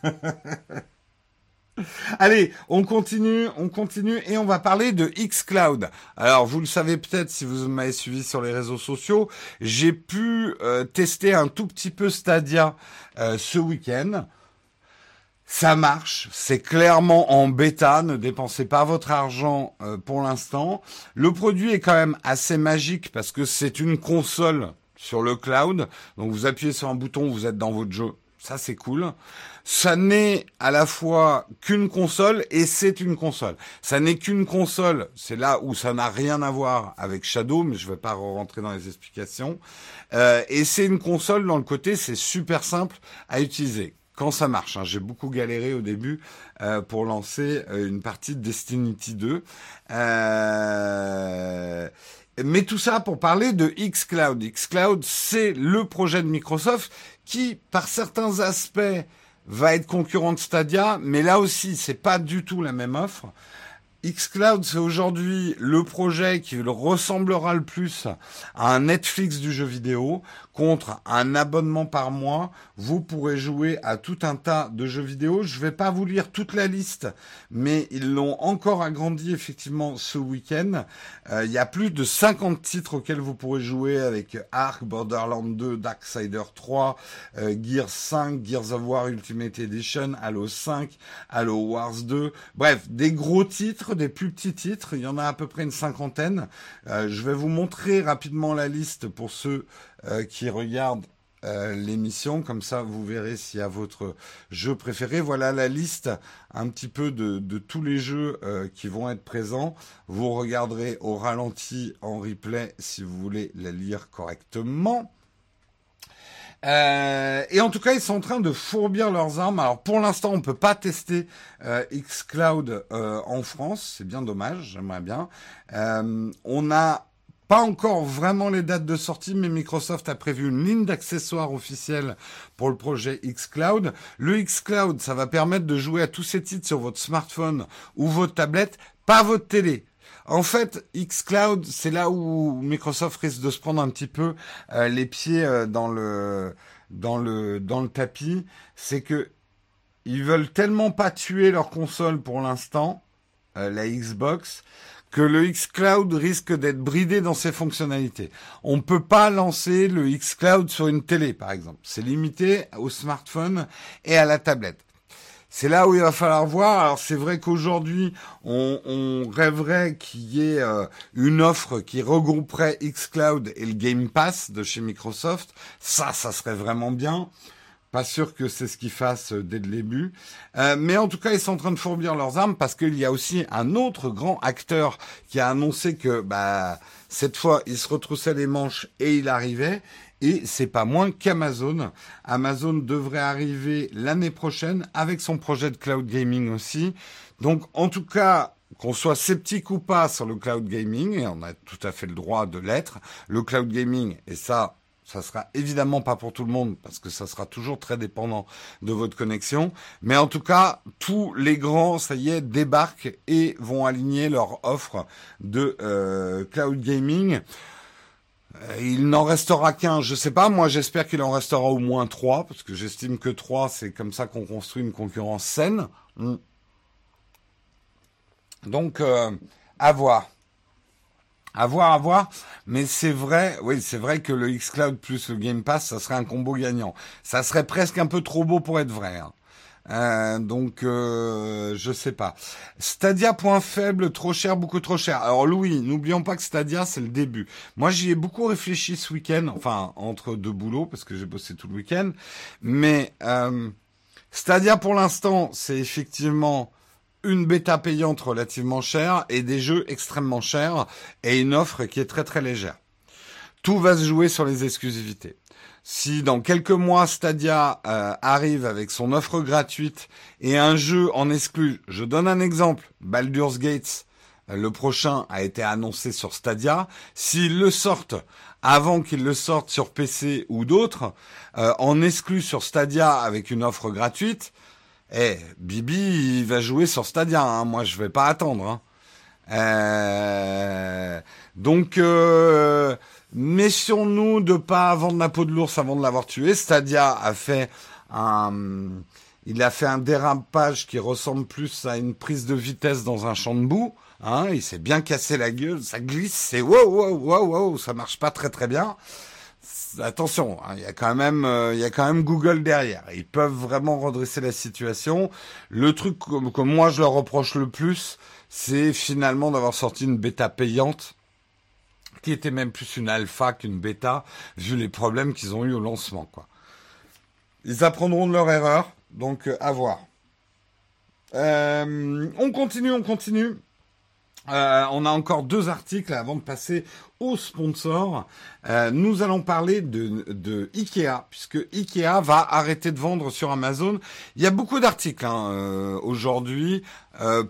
Allez, on continue, on continue et on va parler de xCloud. Alors, vous le savez peut-être si vous m'avez suivi sur les réseaux sociaux, j'ai pu euh, tester un tout petit peu Stadia euh, ce week-end. Ça marche, c'est clairement en bêta, ne dépensez pas votre argent euh, pour l'instant. Le produit est quand même assez magique parce que c'est une console sur le cloud. Donc vous appuyez sur un bouton, vous êtes dans votre jeu. Ça c'est cool ça n'est à la fois qu'une console et c'est une console. Ça n'est qu'une console, c'est là où ça n'a rien à voir avec Shadow, mais je ne vais pas rentrer dans les explications. Euh, et c'est une console dans le côté, c'est super simple à utiliser quand ça marche. Hein. J'ai beaucoup galéré au début euh, pour lancer euh, une partie de Destiny 2. Euh, mais tout ça pour parler de xCloud. xCloud, c'est le projet de Microsoft qui, par certains aspects, va être concurrent de Stadia, mais là aussi, c'est pas du tout la même offre. xCloud, c'est aujourd'hui le projet qui ressemblera le plus à un Netflix du jeu vidéo, contre un abonnement par mois, vous pourrez jouer à tout un tas de jeux vidéo. Je ne vais pas vous lire toute la liste, mais ils l'ont encore agrandi effectivement ce week-end. Euh, il y a plus de 50 titres auxquels vous pourrez jouer avec Ark, Borderlands 2, Darksider 3, euh, Gears 5, Gears of War Ultimate Edition, Halo 5, Halo Wars 2. Bref, des gros titres, des plus petits titres. Il y en a à peu près une cinquantaine. Euh, je vais vous montrer rapidement la liste pour ceux euh, qui regardent euh, l'émission, comme ça vous verrez s'il y a votre jeu préféré. Voilà la liste un petit peu de, tous les jeux euh, qui vont être présents. Vous regarderez au ralenti en replay si vous voulez la lire correctement. Euh, et en tout cas, ils sont en train de fourbir leurs armes. Alors pour l'instant, on peut pas tester euh, xCloud en France. C'est bien dommage. J'aimerais bien. On n'a pas encore vraiment les dates de sortie, mais Microsoft a prévu une ligne d'accessoires officielle pour le projet xCloud. Le xCloud, ça va permettre de jouer à tous ces titres sur votre smartphone ou votre tablette, pas votre télé. En fait, xCloud, c'est là où Microsoft risque de se prendre un petit peu euh, les pieds euh, dans le dans le dans le tapis, c'est que ils veulent tellement pas tuer leur console pour l'instant, euh, la Xbox, que le xCloud risque d'être bridé dans ses fonctionnalités. On ne peut pas lancer le xCloud sur une télé, par exemple. C'est limité au smartphone et à la tablette. C'est là où il va falloir voir. Alors c'est vrai qu'aujourd'hui, on, on, rêverait qu'il y ait euh, une offre qui regrouperait xCloud et le Game Pass de chez Microsoft. Ça, ça serait vraiment bien. Pas sûr que c'est ce qu'ils fassent euh, dès le début. Euh, mais en tout cas, ils sont en train de fourbir leurs armes parce qu'il y a aussi un autre grand acteur qui a annoncé que bah, cette fois, il se retroussait les manches et il arrivait. Et c'est pas moins qu'Amazon. Amazon devrait arriver l'année prochaine avec son projet de cloud gaming aussi. Donc, en tout cas, qu'on soit sceptique ou pas sur le cloud gaming, et on a tout à fait le droit de l'être, le cloud gaming, et ça, ça sera évidemment pas pour tout le monde parce que ça sera toujours très dépendant de votre connexion. Mais en tout cas, tous les grands, ça y est, débarquent et vont aligner leur offre de euh, cloud gaming. Euh, il n'en restera qu'un, je sais pas. Moi, j'espère qu'il en restera au moins trois parce que j'estime que trois, c'est comme ça qu'on construit une concurrence saine. Mm. Donc, euh, à voir. À voir, à voir. Mais c'est vrai, oui, c'est vrai que le xCloud plus le Game Pass, ça serait un combo gagnant. Ça serait presque un peu trop beau pour être vrai. Hein. Euh, donc, euh, je sais pas. Stadia point faible, trop cher, beaucoup trop cher. Alors Louis, n'oublions pas que Stadia c'est le début. Moi, j'y ai beaucoup réfléchi ce week-end, enfin entre deux boulots parce que j'ai bossé tout le week-end. Mais euh, Stadia pour l'instant, c'est effectivement une bêta payante relativement chère et des jeux extrêmement chers et une offre qui est très très légère. Tout va se jouer sur les exclusivités. Si dans quelques mois Stadia euh, arrive avec son offre gratuite et un jeu en exclu, je donne un exemple, Baldur's Gates, euh, le prochain a été annoncé sur Stadia. S'ils le sortent avant qu'ils le sortent sur PC ou d'autres, euh, en exclu sur Stadia avec une offre gratuite, eh, Bibi, il va jouer sur Stadia. Hein. Moi, je vais pas attendre. Hein. Euh... Donc, euh... méfions-nous de pas vendre la peau de l'ours avant de l'avoir tué. Stadia a fait un, il a fait un dérapage qui ressemble plus à une prise de vitesse dans un champ de boue. Hein, il s'est bien cassé la gueule, ça glisse, c'est wow wow wow wow, ça marche pas très très bien attention, hein, il y a quand même, euh, il y a quand même Google derrière. Ils peuvent vraiment redresser la situation. Le truc que, moi je leur reproche le plus, c'est finalement d'avoir sorti une bêta payante qui était même plus une alpha qu'une bêta, vu les problèmes qu'ils ont eu au lancement. Ils apprendront de leur erreur, donc euh, à voir. Euh, on continue, on continue. Euh, on a encore deux articles avant de passer au sponsor. Euh, nous allons parler de, de, Ikea, puisque Ikea va arrêter de vendre sur Amazon. Il y a beaucoup d'articles hein, euh, aujourd'hui,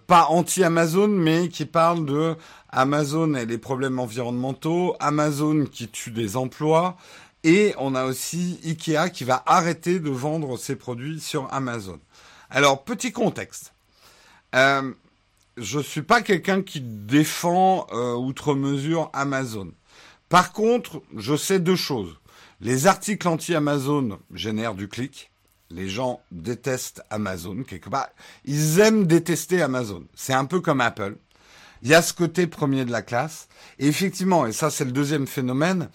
pas anti-Amazon, mais qui parlent de Amazon et les problèmes environnementaux, Amazon qui tue des emplois, et on a aussi Ikea qui va arrêter de vendre ses produits sur Amazon. Alors, petit contexte. Je suis pas quelqu'un qui défend euh, outre mesure Amazon. Par contre, je sais deux choses. Les articles anti-Amazon génèrent du clic. Les gens détestent Amazon quelque part. Ils aiment détester Amazon. C'est un peu comme Apple. Il y a ce côté premier de la classe. Et effectivement, et ça c'est le deuxième phénomène,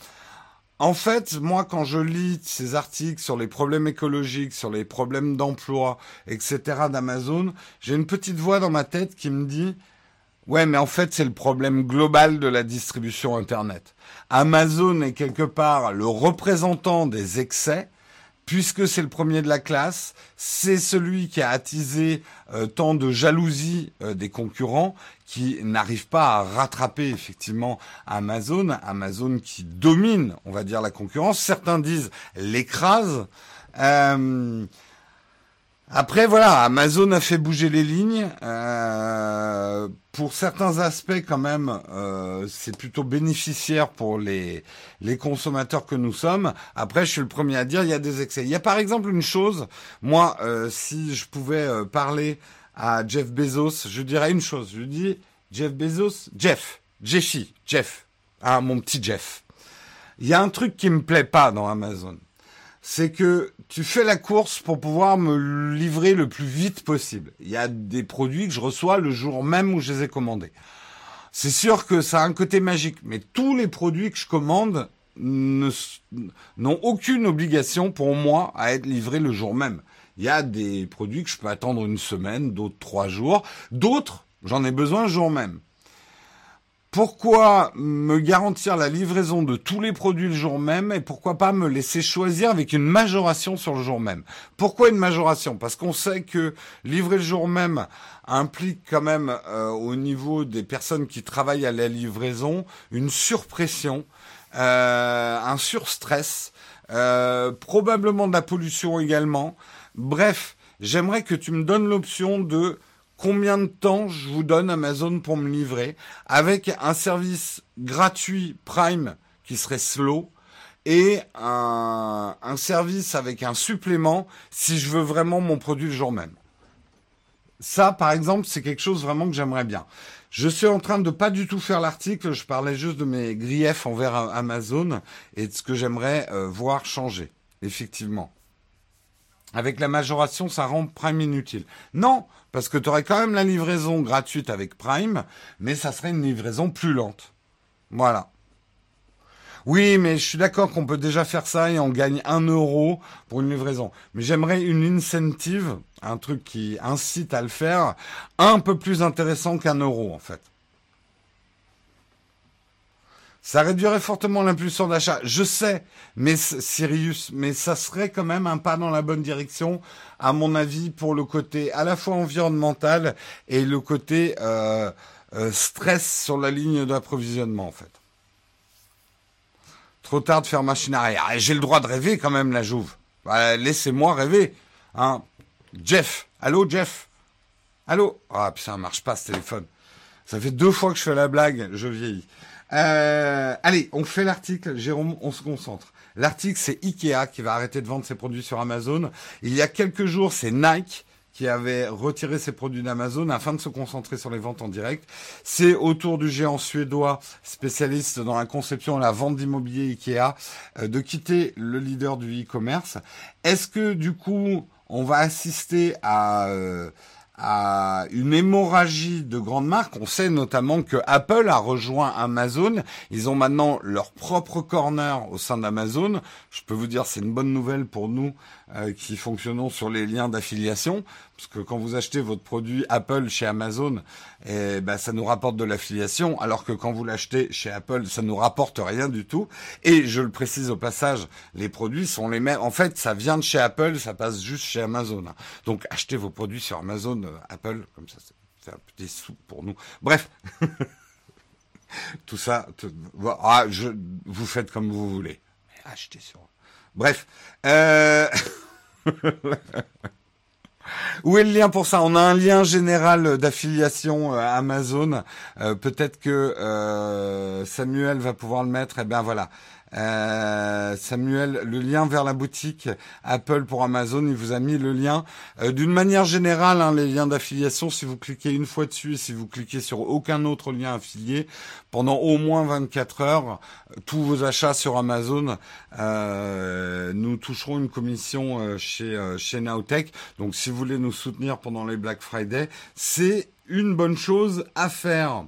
en fait, moi, quand je lis ces articles sur les problèmes écologiques, sur les problèmes d'emploi, etc. d'Amazon, j'ai une petite voix dans ma tête qui me dit, ouais, mais en fait, c'est le problème global de la distribution Internet. Amazon est quelque part le représentant des excès, puisque c'est le premier de la classe, c'est celui qui a attisé euh, tant de jalousie euh, des concurrents qui n'arrivent pas à rattraper effectivement Amazon, Amazon qui domine, on va dire, la concurrence. Certains disent l'écrase. Euh, après, voilà, Amazon a fait bouger les lignes. Euh, pour certains aspects, quand même, euh, c'est plutôt bénéficiaire pour les, les consommateurs que nous sommes. Après, je suis le premier à dire, il y a des excès. Il y a par exemple une chose, moi, euh, si je pouvais euh, parler à Jeff Bezos, je dirais une chose. Je dis, Jeff Bezos, Jeff, Jeffy, Jeff, ah, mon petit Jeff. Il y a un truc qui me plaît pas dans Amazon c'est que tu fais la course pour pouvoir me livrer le plus vite possible. Il y a des produits que je reçois le jour même où je les ai commandés. C'est sûr que ça a un côté magique, mais tous les produits que je commande n'ont aucune obligation pour moi à être livrés le jour même. Il y a des produits que je peux attendre une semaine, d'autres trois jours, d'autres j'en ai besoin le jour même. Pourquoi me garantir la livraison de tous les produits le jour même et pourquoi pas me laisser choisir avec une majoration sur le jour même? Pourquoi une majoration? Parce qu'on sait que livrer le jour même implique quand même euh, au niveau des personnes qui travaillent à la livraison une surpression, euh, un surstress, euh, probablement de la pollution également. Bref, j'aimerais que tu me donnes l'option de combien de temps je vous donne Amazon pour me livrer, avec un service gratuit Prime qui serait slow et un, service avec un supplément si je veux vraiment mon produit le jour même. Ça, par exemple, c'est quelque chose vraiment que j'aimerais bien. Je suis en train de pas du tout faire l'article, je parlais juste de mes griefs envers Amazon et de ce que j'aimerais euh, voir changer, effectivement. Avec la majoration, ça rend Prime inutile. Non, parce que tu aurais quand même la livraison gratuite avec Prime, mais ça serait une livraison plus lente. Voilà. Oui, mais je suis d'accord qu'on peut déjà faire ça et on gagne un euro pour une livraison. Mais j'aimerais une incentive, un truc qui incite à le faire, un peu plus intéressant qu'un euro en fait. Ça réduirait fortement l'impulsion d'achat. Je sais, mais Sirius, mais ça serait quand même un pas dans la bonne direction, à mon avis, pour le côté à la fois environnemental et le côté euh, euh, stress sur la ligne d'approvisionnement, en fait. Trop tard de faire machine arrière. J'ai le droit de rêver quand même, la Jouve. Bah, laissez-moi rêver. Hein. Jeff, allô Jeff? Allô? Ah putain, ça marche pas ce téléphone. Ça fait deux fois que je fais la blague, je vieillis. Euh, allez, on fait l'article. Jérôme, on se concentre. L'article, c'est Ikea qui va arrêter de vendre ses produits sur Amazon. Il y a quelques jours, c'est Nike qui avait retiré ses produits d'Amazon afin de se concentrer sur les ventes en direct. C'est autour du géant suédois spécialiste dans la conception et la vente d'immobilier Ikea euh, de quitter le leader du e-commerce. Est-ce que du coup on va assister à euh, à une hémorragie de grandes marques. On sait notamment que Apple a rejoint Amazon. Ils ont maintenant leur propre corner au sein d'Amazon. Je peux vous dire, c'est une bonne nouvelle pour nous euh, qui fonctionnons sur les liens d'affiliation, parce que quand vous achetez votre produit Apple chez Amazon, eh ben, ça nous rapporte de l'affiliation, alors que quand vous l'achetez chez Apple, ça nous rapporte rien du tout. Et je le précise au passage, les produits sont les mêmes. En fait, ça vient de chez Apple, ça passe juste chez Amazon. Donc, achetez vos produits sur Amazon, euh, Apple, comme ça, c'est un petit sou pour nous. Bref. tout ça, ah, vous faites comme vous voulez. achetez sur. Bref. Euh... Où est le lien pour ça? On a un lien général d'affiliation euh, Amazon. Euh, peut-être que euh, Samuel va pouvoir le mettre. Et eh bien voilà. Euh, Samuel, le lien vers la boutique Apple pour Amazon, il vous a mis le lien. Euh, d'une manière générale, hein, les liens d'affiliation, si vous cliquez une fois dessus et si vous cliquez sur aucun autre lien affilié, pendant au moins 24 heures, tous vos achats sur Amazon, euh, nous toucherons une commission chez, chez Nowtech. Donc si vous voulez nous soutenir pendant les Black Friday, c'est une bonne chose à faire.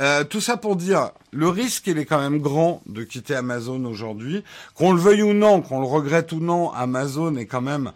Euh, tout ça pour dire, le risque, il est quand même grand de quitter Amazon aujourd'hui. Qu'on le veuille ou non, qu'on le regrette ou non, Amazon est quand même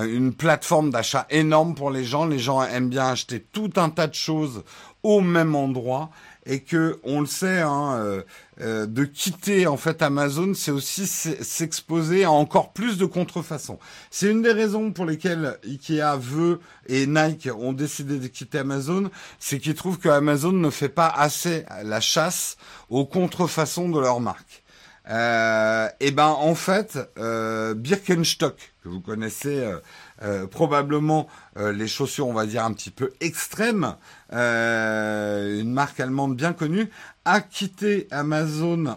une plateforme d'achat énorme pour les gens. Les gens aiment bien acheter tout un tas de choses au même endroit et que on le sait, hein, euh, euh, de quitter en fait Amazon, c'est aussi s'exposer à encore plus de contrefaçons. C'est une des raisons pour lesquelles Ikea veut et Nike ont décidé de quitter Amazon, c'est qu'ils trouvent que Amazon ne fait pas assez la chasse aux contrefaçons de leur marque. Euh, et ben en fait, euh, Birkenstock que vous connaissez euh, euh, probablement les chaussures, on va dire, un petit peu extrêmes, une marque allemande bien connue, a quitté Amazon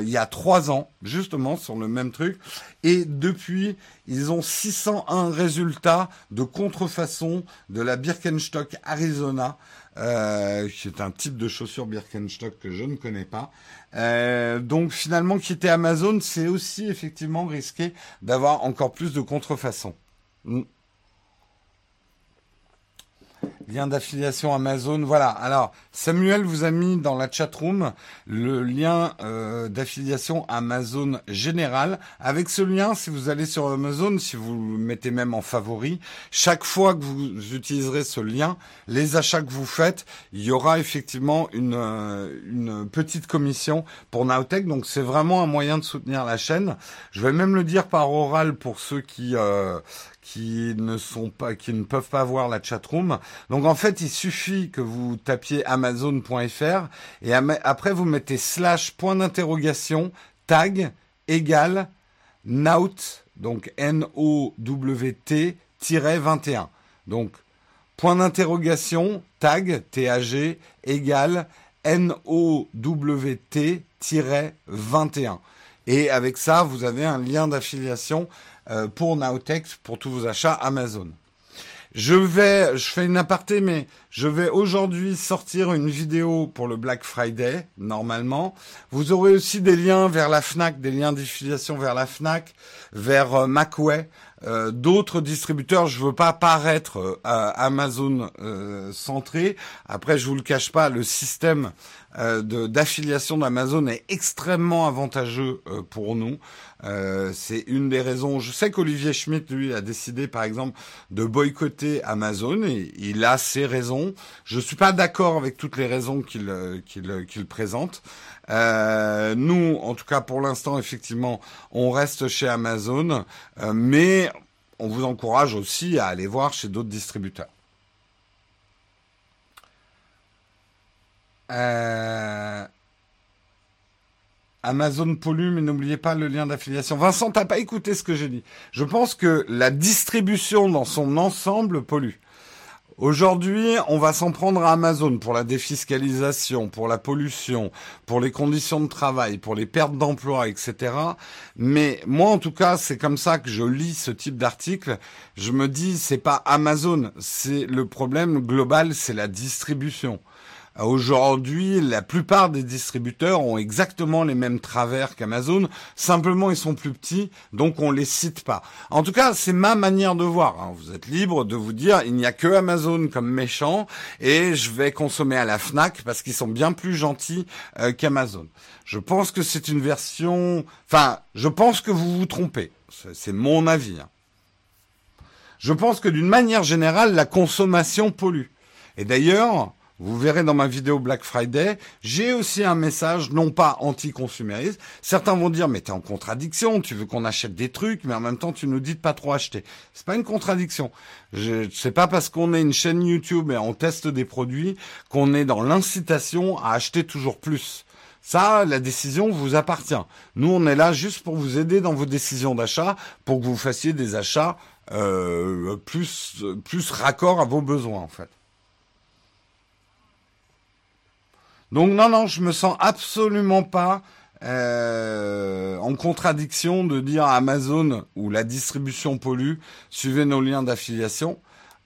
il y a trois ans, justement, sur le même truc. Et depuis, ils ont 601 résultats de contrefaçon de la Birkenstock Arizona, euh, qui est un type de chaussure Birkenstock que je ne connais pas. Euh, donc finalement, quitter Amazon, c'est aussi effectivement risqué d'avoir encore plus de contrefaçons. Mm. Lien d'affiliation Amazon. Voilà. Alors, Samuel vous a mis dans la chat room le lien euh, d'affiliation Amazon général. Avec ce lien, si vous allez sur Amazon, si vous le mettez même en favori, chaque fois que vous utiliserez ce lien, les achats que vous faites, il y aura effectivement une, euh, petite commission pour Nowtech. Donc, c'est vraiment un moyen de soutenir la chaîne. Je vais même le dire par oral pour ceux qui euh, qui ne peuvent pas voir la chatroom. Donc en fait, il suffit que vous tapiez amazon.fr et après vous mettez slash point d'interrogation tag égale nout donc N-O-W-T 21. Donc point d'interrogation tag T-A-G égale N-O-W-T 21. Et avec ça, vous avez un lien d'affiliation pour Nowtech pour tous vos achats Amazon. Je vais, je fais une aparté, mais je vais aujourd'hui sortir une vidéo pour le Black Friday, normalement. Vous aurez aussi des liens vers la FNAC, des liens d'affiliation vers la FNAC, vers euh, Macway, euh, d'autres distributeurs. Je veux pas paraître Amazon centré. Après, je vous le cache pas, le système d'affiliation d'Amazon est extrêmement avantageux pour nous. Euh, c'est une des raisons. Je sais qu'Olivier Schmitt, lui, a décidé, par exemple, de boycotter Amazon. Et il a ses raisons. Je suis pas d'accord avec toutes les raisons euh, qu'il présente. Euh, nous, en tout cas, pour l'instant, effectivement, on reste chez Amazon, euh, mais on vous encourage aussi à aller voir chez d'autres distributeurs. Euh... Amazon pollue, mais n'oubliez pas le lien d'affiliation. Vincent, t'as pas écouté ce que j'ai dit. Je pense que la distribution dans son ensemble pollue. Aujourd'hui, on va s'en prendre à Amazon pour la défiscalisation, pour la pollution, pour les conditions de travail, pour les pertes d'emploi, etc. Mais moi, en tout cas, c'est comme ça que je lis ce type d'article. Je me dis, c'est pas Amazon, c'est le problème global, c'est la distribution. Aujourd'hui, la plupart des distributeurs ont exactement les mêmes travers qu'Amazon. Simplement, ils sont plus petits, donc on les cite pas. En tout cas, c'est ma manière de voir. Hein. Vous êtes libre de vous dire, il n'y a que Amazon comme méchant, et je vais consommer à la Fnac parce qu'ils sont bien plus gentils euh, qu'Amazon. Je pense que c'est une version. Enfin, je pense que vous vous trompez. C'est mon avis. Hein. Je pense que d'une manière générale, la consommation pollue. Et d'ailleurs, vous verrez dans ma vidéo Black Friday, j'ai aussi un message non pas anti-consumériste. Certains vont dire mais t'es en contradiction, tu veux qu'on achète des trucs, mais en même temps tu nous dis de pas trop acheter. C'est pas une contradiction. Je sais pas parce qu'on est une chaîne YouTube et on teste des produits qu'on est dans l'incitation à acheter toujours plus. Ça, la décision vous appartient. Nous, on est là juste pour vous aider dans vos décisions d'achat, pour que vous fassiez des achats euh, plus plus raccord à vos besoins en fait. Donc non, non, je me sens absolument pas euh, en contradiction de dire Amazon ou la distribution pollue, suivez nos liens d'affiliation.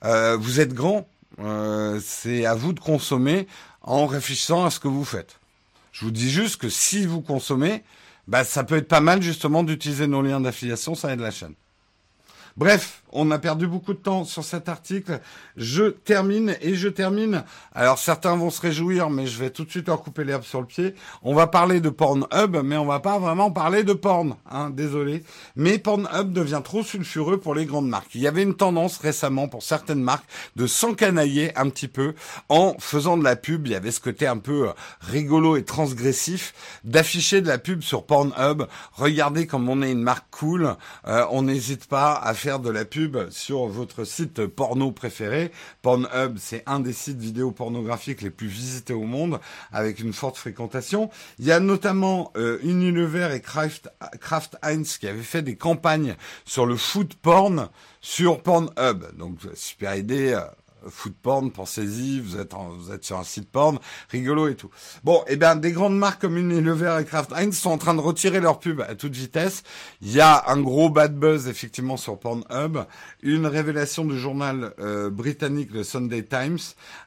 Euh, vous êtes grand, euh, c'est à vous de consommer en réfléchissant à ce que vous faites. Je vous dis juste que si vous consommez, bah, ça peut être pas mal justement d'utiliser nos liens d'affiliation, ça aide la chaîne. Bref, on a perdu beaucoup de temps sur cet article. Je termine et je termine. Alors certains vont se réjouir, mais je vais tout de suite leur couper l'herbe sur le pied. On va parler de Pornhub, mais on va pas vraiment parler de porn. Hein, désolé. Mais Pornhub devient trop sulfureux pour les grandes marques. Il y avait une tendance récemment pour certaines marques de s'encanailler un petit peu en faisant de la pub. Il y avait ce côté un peu euh, rigolo et transgressif d'afficher de la pub sur Pornhub. Regardez comme on est une marque cool. Euh, on n'hésite pas à faire de la pub sur votre site porno préféré. Pornhub, c'est un des sites vidéo pornographiques les plus visités au monde, avec une forte fréquentation. Il y a notamment euh, Unilever et Kraft, Heinz qui avaient fait des campagnes sur le food porn sur Pornhub. Donc super idée. Euh, foot porn, pensez-y, vous êtes, vous êtes sur un site porn, rigolo et tout. Bon, eh bien, des grandes marques comme Unilever et Kraft Heinz sont en train de retirer leur pub à toute vitesse. Il y a un gros bad buzz, effectivement, sur Pornhub. Une révélation du journal euh, britannique, le Sunday Times,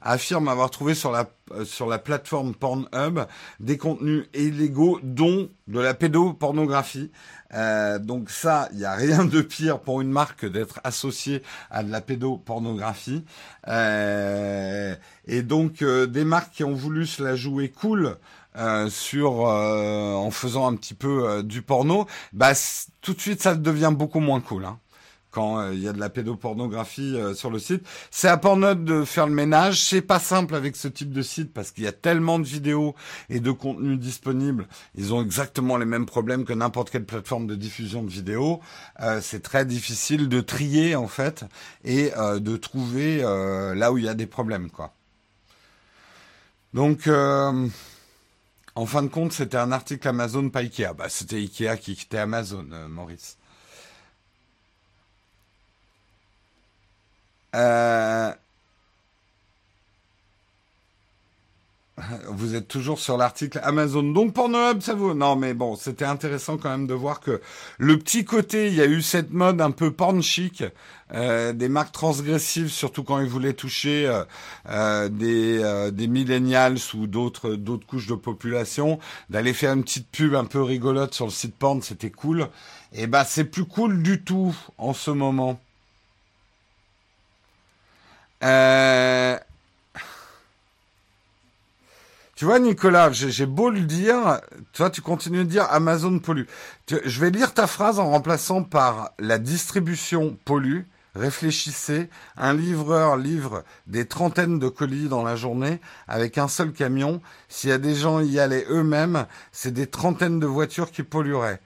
affirme avoir trouvé sur la sur la plateforme Pornhub des contenus illégaux, dont de la pédopornographie. Euh, donc ça, il n'y a rien de pire pour une marque d'être associée à de la pédopornographie. Euh, et donc euh, des marques qui ont voulu se la jouer cool. sur en faisant un petit peu du porno, bah tout de suite ça devient beaucoup moins cool. Hein quand euh, il y a de la pédopornographie euh, sur le site. C'est à Pornhub de faire le ménage. C'est pas simple avec ce type de site parce qu'il y a tellement de vidéos et de contenus disponibles. Ils ont exactement les mêmes problèmes que n'importe quelle plateforme de diffusion de vidéos. Euh, c'est très difficile de trier en fait et de trouver là où il y a des problèmes quoi. Donc en fin de compte, c'était un article Amazon, pas Ikea. Bah, c'était Ikea qui quittait Amazon, Maurice. Euh, vous êtes toujours sur l'article Amazon. Donc Pornhub, ça vaut. Non, mais bon, c'était intéressant quand même de voir que le petit côté, il y a eu cette mode un peu porn chic, euh, des marques transgressives, surtout quand ils voulaient toucher euh, euh des, euh, des millennials ou d'autres d'autres couches de population, d'aller faire une petite pub un peu rigolote sur le site porn, c'était cool. Et bah, c'est plus cool du tout en ce moment. Euh... Tu vois, Nicolas, j'ai beau le dire, toi, tu continues de dire Amazon pollue. Je vais lire ta phrase en remplaçant par la distribution pollue. Réfléchissez, un livreur livre des trentaines de colis dans la journée avec un seul camion. S'il y a des gens y allaient eux-mêmes, c'est des trentaines de voitures qui pollueraient.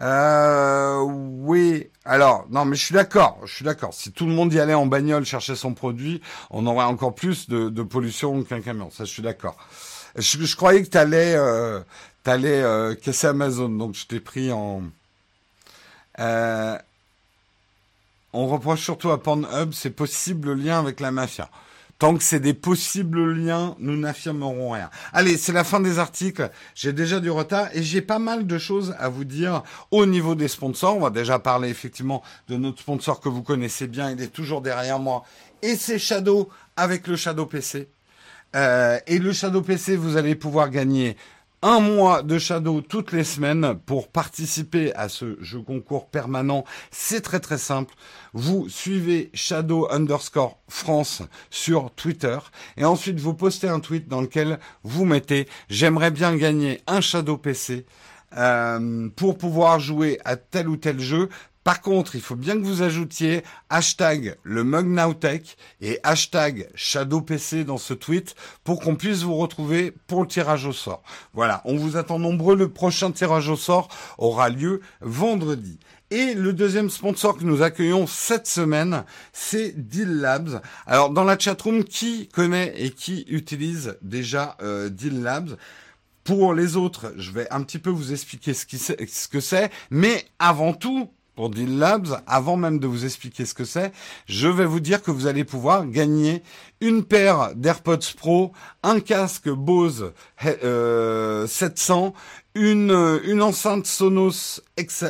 Euh, oui. Alors, non, mais je suis d'accord. Je suis d'accord. Si tout le monde y allait en bagnole chercher son produit, on aurait encore plus de, de pollution qu'un camion. Ça, je suis d'accord. Je, je, croyais que t'allais, euh, t'allais euh, casser Amazon, donc je t'ai pris en. Euh, on reproche surtout à Pornhub c'est possible le lien avec la mafia. Tant que c'est des possibles liens, nous n'affirmerons rien. Allez, c'est la fin des articles. J'ai déjà du retard et j'ai pas mal de choses à vous dire au niveau des sponsors. On va déjà parler effectivement de notre sponsor que vous connaissez bien. Il est toujours derrière moi. Et c'est Shadow avec le Shadow PC. Euh, et le Shadow PC, vous allez pouvoir gagner un mois de Shadow toutes les semaines pour participer à ce jeu concours permanent. C'est très très simple. Vous suivez Shadow underscore France sur Twitter et ensuite vous postez un tweet dans lequel vous mettez j'aimerais bien gagner un Shadow PC. Euh, pour pouvoir jouer à tel ou tel jeu par contre, il faut bien que vous ajoutiez hashtag le MugNowTech et hashtag ShadowPC dans ce tweet pour qu'on puisse vous retrouver pour le tirage au sort. Voilà, on vous attend nombreux. Le prochain tirage au sort aura lieu vendredi. Et le deuxième sponsor que nous accueillons cette semaine, c'est Deal Labs. Alors dans la chatroom, qui connaît et qui utilise déjà euh, Deal Labs? Pour les autres, je vais un petit peu vous expliquer ce, ce que c'est, mais avant tout, pour Deal Labs, avant même de vous expliquer ce que c'est, je vais vous dire que vous allez pouvoir gagner une paire d'AirPods Pro, un casque Bose euh, 700, une, une enceinte Sonos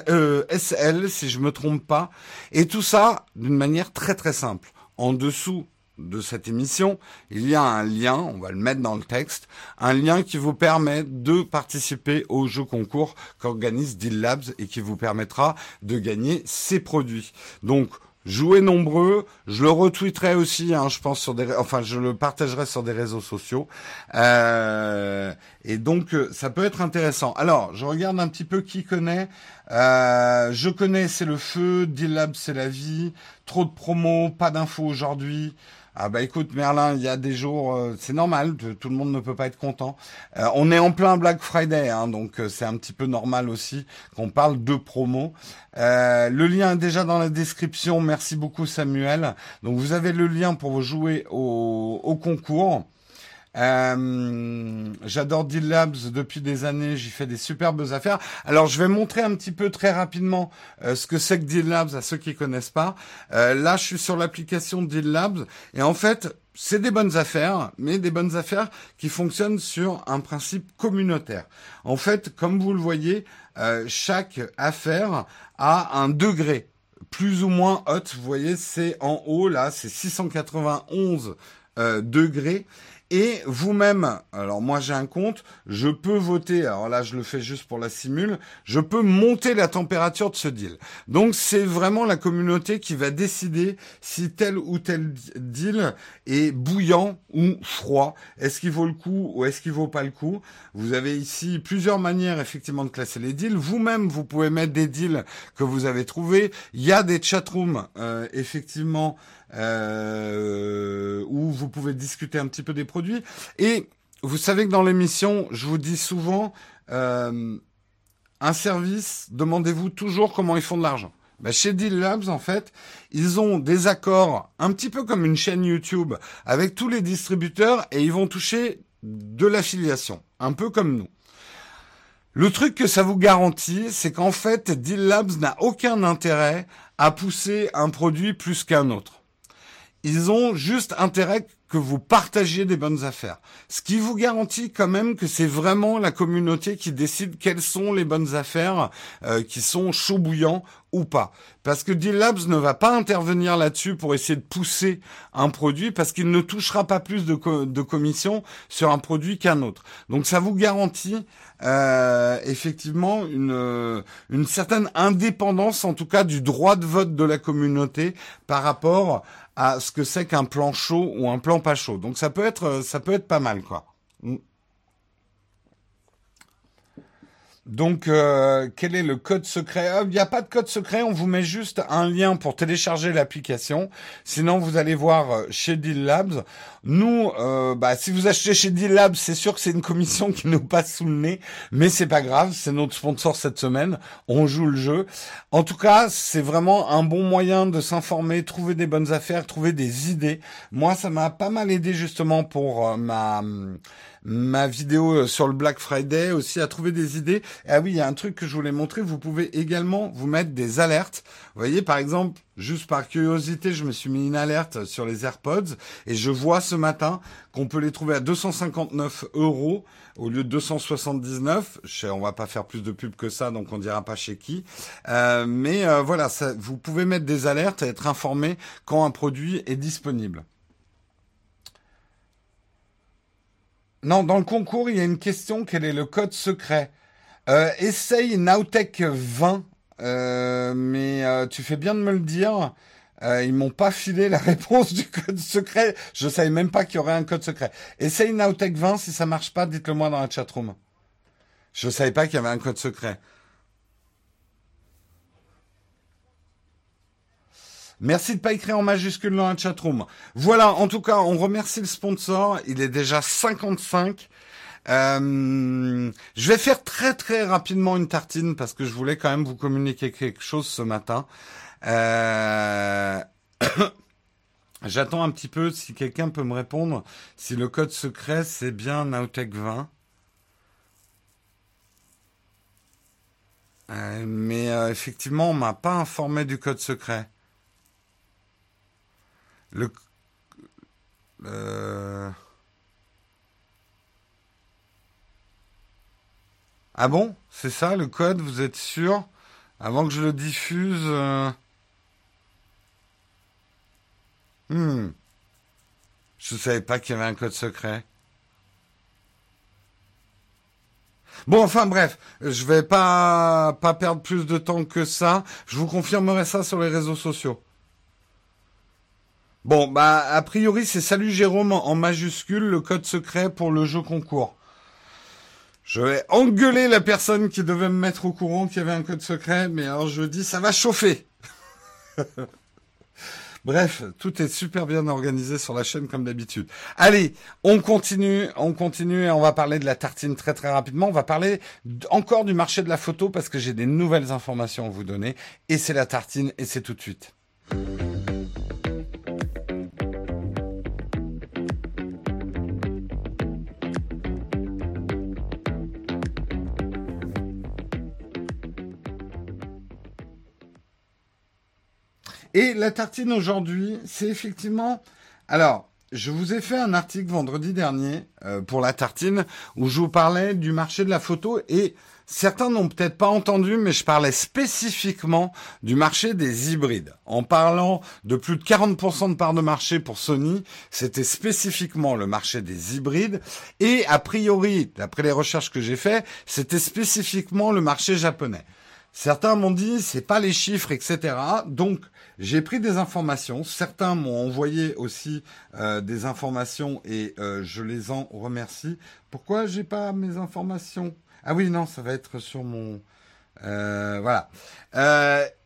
euh, SL, si je me trompe pas, et tout ça d'une manière très très simple. En dessous de cette émission, il y a un lien, on va le mettre dans le texte, un lien qui vous permet de participer au jeu concours qu'organise Deal Labs et qui vous permettra de gagner ces produits. Donc, Jouez nombreux. Je le retweeterai aussi, hein, je pense sur des, enfin je le partagerai sur des réseaux sociaux. Euh, et donc euh, ça peut être intéressant. Alors je regarde un petit peu qui connaît. Euh, je connais, c'est le feu. Lab, c'est la vie. Trop de promos, pas d'infos aujourd'hui. Ah bah écoute Merlin, il y a des jours, euh, c'est normal, tout le monde ne peut pas être content. Euh, on est en plein Black Friday, hein, donc euh, c'est un petit peu normal aussi qu'on parle de promo. le lien est déjà dans la description. Merci beaucoup Samuel. Donc vous avez le lien pour jouer au, au concours. Euh, J'adore Deal Labs depuis des années, j'y fais des superbes affaires. Alors je vais montrer un petit peu très rapidement euh, ce que c'est que Deal Labs à ceux qui connaissent pas. Euh, là, je suis sur l'application Deal Labs et en fait, c'est des bonnes affaires, mais des bonnes affaires qui fonctionnent sur un principe communautaire. En fait, comme vous le voyez, euh, chaque affaire a un degré plus ou moins hot. Vous voyez, c'est en haut là, c'est 691 degrés. Et vous-même, alors moi j'ai un compte, je peux voter, alors là je le fais juste pour la simule, je peux monter la température de ce deal. Donc c'est vraiment la communauté qui va décider si tel ou tel deal est bouillant ou froid. Est-ce qu'il vaut le coup ou est-ce qu'il vaut pas le coup? Vous avez ici plusieurs manières effectivement de classer les deals. Vous-même, vous pouvez mettre des deals que vous avez trouvés. Il y a des chatrooms euh, effectivement euh, où vous pouvez discuter un petit peu des produits. Et vous savez que dans l'émission, je vous dis souvent, euh, un service, demandez-vous toujours comment ils font de l'argent. Bah, chez Deal Labs, en fait, ils ont des accords un petit peu comme une chaîne YouTube avec tous les distributeurs et ils vont toucher de l'affiliation, un peu comme nous. Le truc que ça vous garantit, c'est qu'en fait, Deal Labs n'a aucun intérêt à pousser un produit plus qu'un autre. Ils ont juste intérêt que vous partagiez des bonnes affaires. Ce qui vous garantit quand même que c'est vraiment la communauté qui décide quelles sont les bonnes affaires euh, qui sont chaud bouillants ou pas. Parce que Deal Labs ne va pas intervenir là-dessus pour essayer de pousser un produit parce qu'il ne touchera pas plus de, de commission sur un produit qu'un autre. Donc ça vous garantit euh, effectivement une, une certaine indépendance, en tout cas du droit de vote de la communauté par rapport ce que c'est qu'un plan chaud ou un plan pas chaud. Donc ça peut être, euh, ça peut être pas mal, quoi. Mm. Donc, euh, quel est le code secret? Il n'y a pas de code secret, on vous met juste un lien pour télécharger l'application. Sinon, vous allez voir euh, chez Deal Labs. Nous, euh, bah, si vous achetez chez Deal Labs, c'est sûr que c'est une commission qui nous passe sous le nez, mais c'est pas grave, c'est notre sponsor cette semaine. On joue le jeu. En tout cas, c'est vraiment un bon moyen de s'informer, trouver des bonnes affaires, trouver des idées. Moi, ça m'a pas mal aidé justement pour ma ma vidéo euh, sur le Black Friday aussi à trouver des idées. ah oui, il y a un truc que je voulais montrer. Vous pouvez également vous mettre des alertes. Vous voyez, par exemple, juste par curiosité, je me suis mis une alerte sur les AirPods et je vois ce matin qu'on peut les trouver à 259 euros au lieu de 279. Je on va pas faire plus de pub que ça, donc on dira pas chez qui. Euh, mais euh, voilà, vous pouvez mettre des alertes et être informé quand un produit est disponible. Non, dans le concours, il y a une question. Quel est le code secret? Euh, Essaye Nowtech 20, euh, mais euh, tu fais bien de me le dire. Ils m'ont pas filé la réponse du code secret. Je savais même pas qu'il y aurait un code secret. Essaye Nowtech 20. Si ça marche pas, dites-le moi dans la chatroom. Je savais pas qu'il y avait un code secret. Merci de pas écrire en majuscule dans la chatroom. Voilà, en tout cas, on remercie le sponsor. Il est déjà 55. Euh, je vais faire très très rapidement une tartine parce que je voulais quand même vous communiquer quelque chose ce matin. Euh... J'attends un petit peu si quelqu'un peut me répondre si le code secret c'est bien Nowtech 20. Euh, mais euh, effectivement, on m'a pas informé du code secret. Le. Euh, ah bon? C'est ça le code? Vous êtes sûr? Avant que je le diffuse. Euh, hmm. Je ne savais pas qu'il y avait un code secret. Bon, enfin bref, je vais pas pas perdre plus de temps que ça. Je vous confirmerai ça sur les réseaux sociaux. Bon, bah, a priori, c'est Salut Jérôme en majuscule, le code secret pour le jeu concours. Je vais engueuler la personne qui devait me mettre au courant qu'il y avait un code secret, mais alors je dis, ça va chauffer. Bref, tout est super bien organisé sur la chaîne comme d'habitude. Allez, on continue, on continue et on va parler de la tartine très très rapidement. On va parler encore du marché de la photo parce que j'ai des nouvelles informations à vous donner et c'est la tartine et c'est tout de suite. Et la tartine aujourd'hui, c'est effectivement... Alors, je vous ai fait un article vendredi dernier euh, pour la tartine où je vous parlais du marché de la photo et certains n'ont peut-être pas entendu, mais je parlais spécifiquement du marché des hybrides. En parlant de plus de 40% de part de marché pour Sony, c'était spécifiquement le marché des hybrides et a priori, d'après les recherches que j'ai faites, c'était spécifiquement le marché japonais. Certains m'ont dit c'est pas les chiffres, etc. Donc j'ai pris des informations. Certains m'ont envoyé aussi euh, des informations et euh, je les en remercie. Pourquoi j'ai pas mes informations? Ah oui non, ça va être sur mon euh, voilà.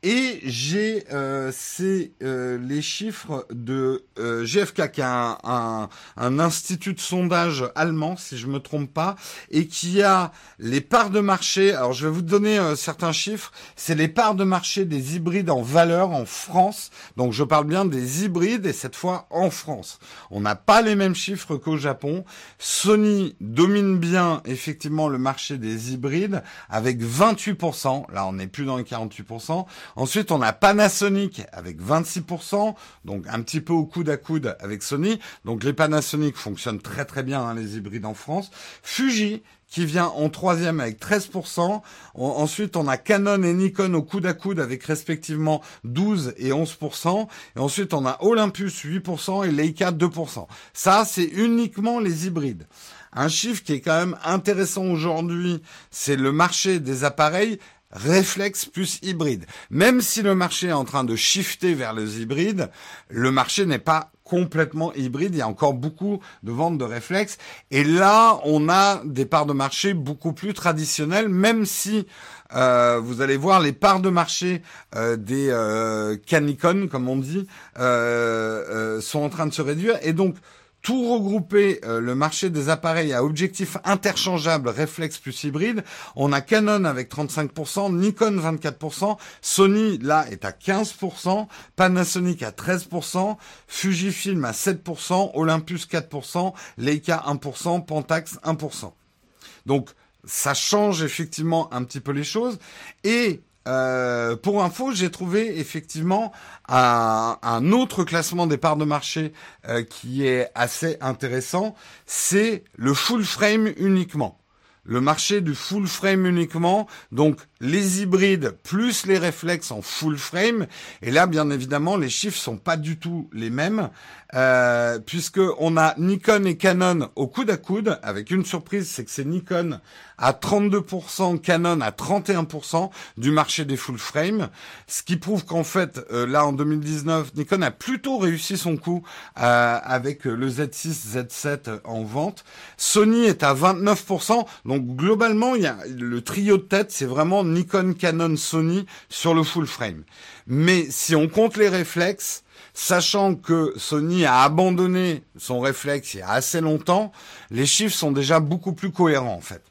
Euh, et j'ai euh, c'est euh, les chiffres de euh, GFK, qui est un, un, un, institut de sondage allemand, si je me trompe pas, et qui a les parts de marché. Alors je vais vous donner certains chiffres. C'est les parts de marché des hybrides en valeur en France. Donc je parle bien des hybrides et cette fois en France. On n'a pas les mêmes chiffres qu'au Japon. Sony domine bien effectivement le marché des hybrides avec 28%. Là on n'est plus dans les 48%. Ensuite, on a Panasonic avec 26%, donc un petit peu au coude à coude avec Sony. Donc les Panasonic fonctionnent très très bien, hein, les hybrides en France. Fuji qui vient en troisième avec 13%. ensuite, on a Canon et Nikon au coude à coude avec respectivement 12 et 11%. Et ensuite, on a Olympus 8% et Leica 2%. Ça, c'est uniquement les hybrides. Un chiffre qui est quand même intéressant aujourd'hui, c'est le marché des appareils réflexe plus hybride. Même si le marché est en train de shifter vers les hybrides, le marché n'est pas complètement hybride. Il y a encore beaucoup de ventes de réflexes. Et là, on a des parts de marché beaucoup plus traditionnelles, même si euh, vous allez voir les parts de marché euh, des euh, canicons, comme on dit, euh, sont en train de se réduire. Et donc, tout regrouper euh, le marché des appareils à objectifs interchangeables réflexe plus hybride, on a Canon avec 35%, Nikon 24%, Sony là est à 15%, Panasonic à 13%, Fujifilm à 7%, Olympus 4%, Leica 1%, Pentax 1%. Donc ça change effectivement un petit peu les choses et euh, pour info, j'ai trouvé effectivement un, autre classement des parts de marché euh, qui est assez intéressant. C'est le full frame uniquement. Le marché du full frame uniquement, donc les hybrides plus les réflexes en full frame. Et là, bien évidemment, les chiffres sont pas du tout les mêmes, euh, puisque on a Nikon et Canon au coude à coude, avec une surprise, c'est que c'est Nikon à 32%, Canon à 31% du marché des full frame, ce qui prouve qu'en fait, euh, là en 2019, Nikon a plutôt réussi son coup euh, avec le Z6, Z7 en vente. Sony est à 29%, donc globalement, il y a le trio de tête, c'est vraiment Nikon, Canon, Sony sur le full frame. Mais si on compte les réflexes, sachant que Sony a abandonné son réflexe il y a assez longtemps, les chiffres sont déjà beaucoup plus cohérents en fait.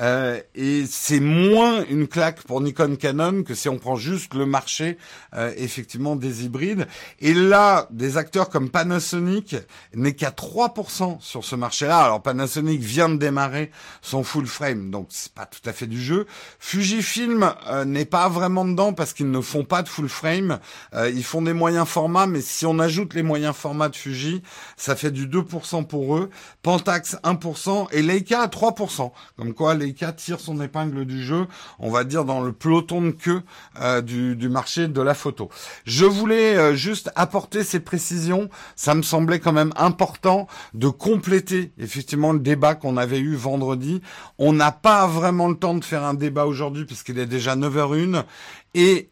Euh, et c'est moins une claque pour Nikon Canon que si on prend juste le marché euh, effectivement des hybrides. Et là, des acteurs comme Panasonic n'est qu'à 3% sur ce marché-là. Alors Panasonic vient de démarrer son full frame, donc c'est pas tout à fait du jeu. Fujifilm euh, n'est pas vraiment dedans parce qu'ils ne font pas de full frame. Euh, ils font des moyens formats, mais si on ajoute les moyens formats de Fuji, ça fait du 2% pour eux. Pentax 1% et Leica à 3%. Comme quoi les Tire son épingle du jeu, on va dire dans le peloton de queue euh, du, du, marché de la photo. Je voulais euh, juste apporter ces précisions, ça me semblait quand même important de compléter effectivement le débat qu'on avait eu vendredi. On n'a pas vraiment le temps de faire un débat aujourd'hui puisqu'il est déjà 9h01 et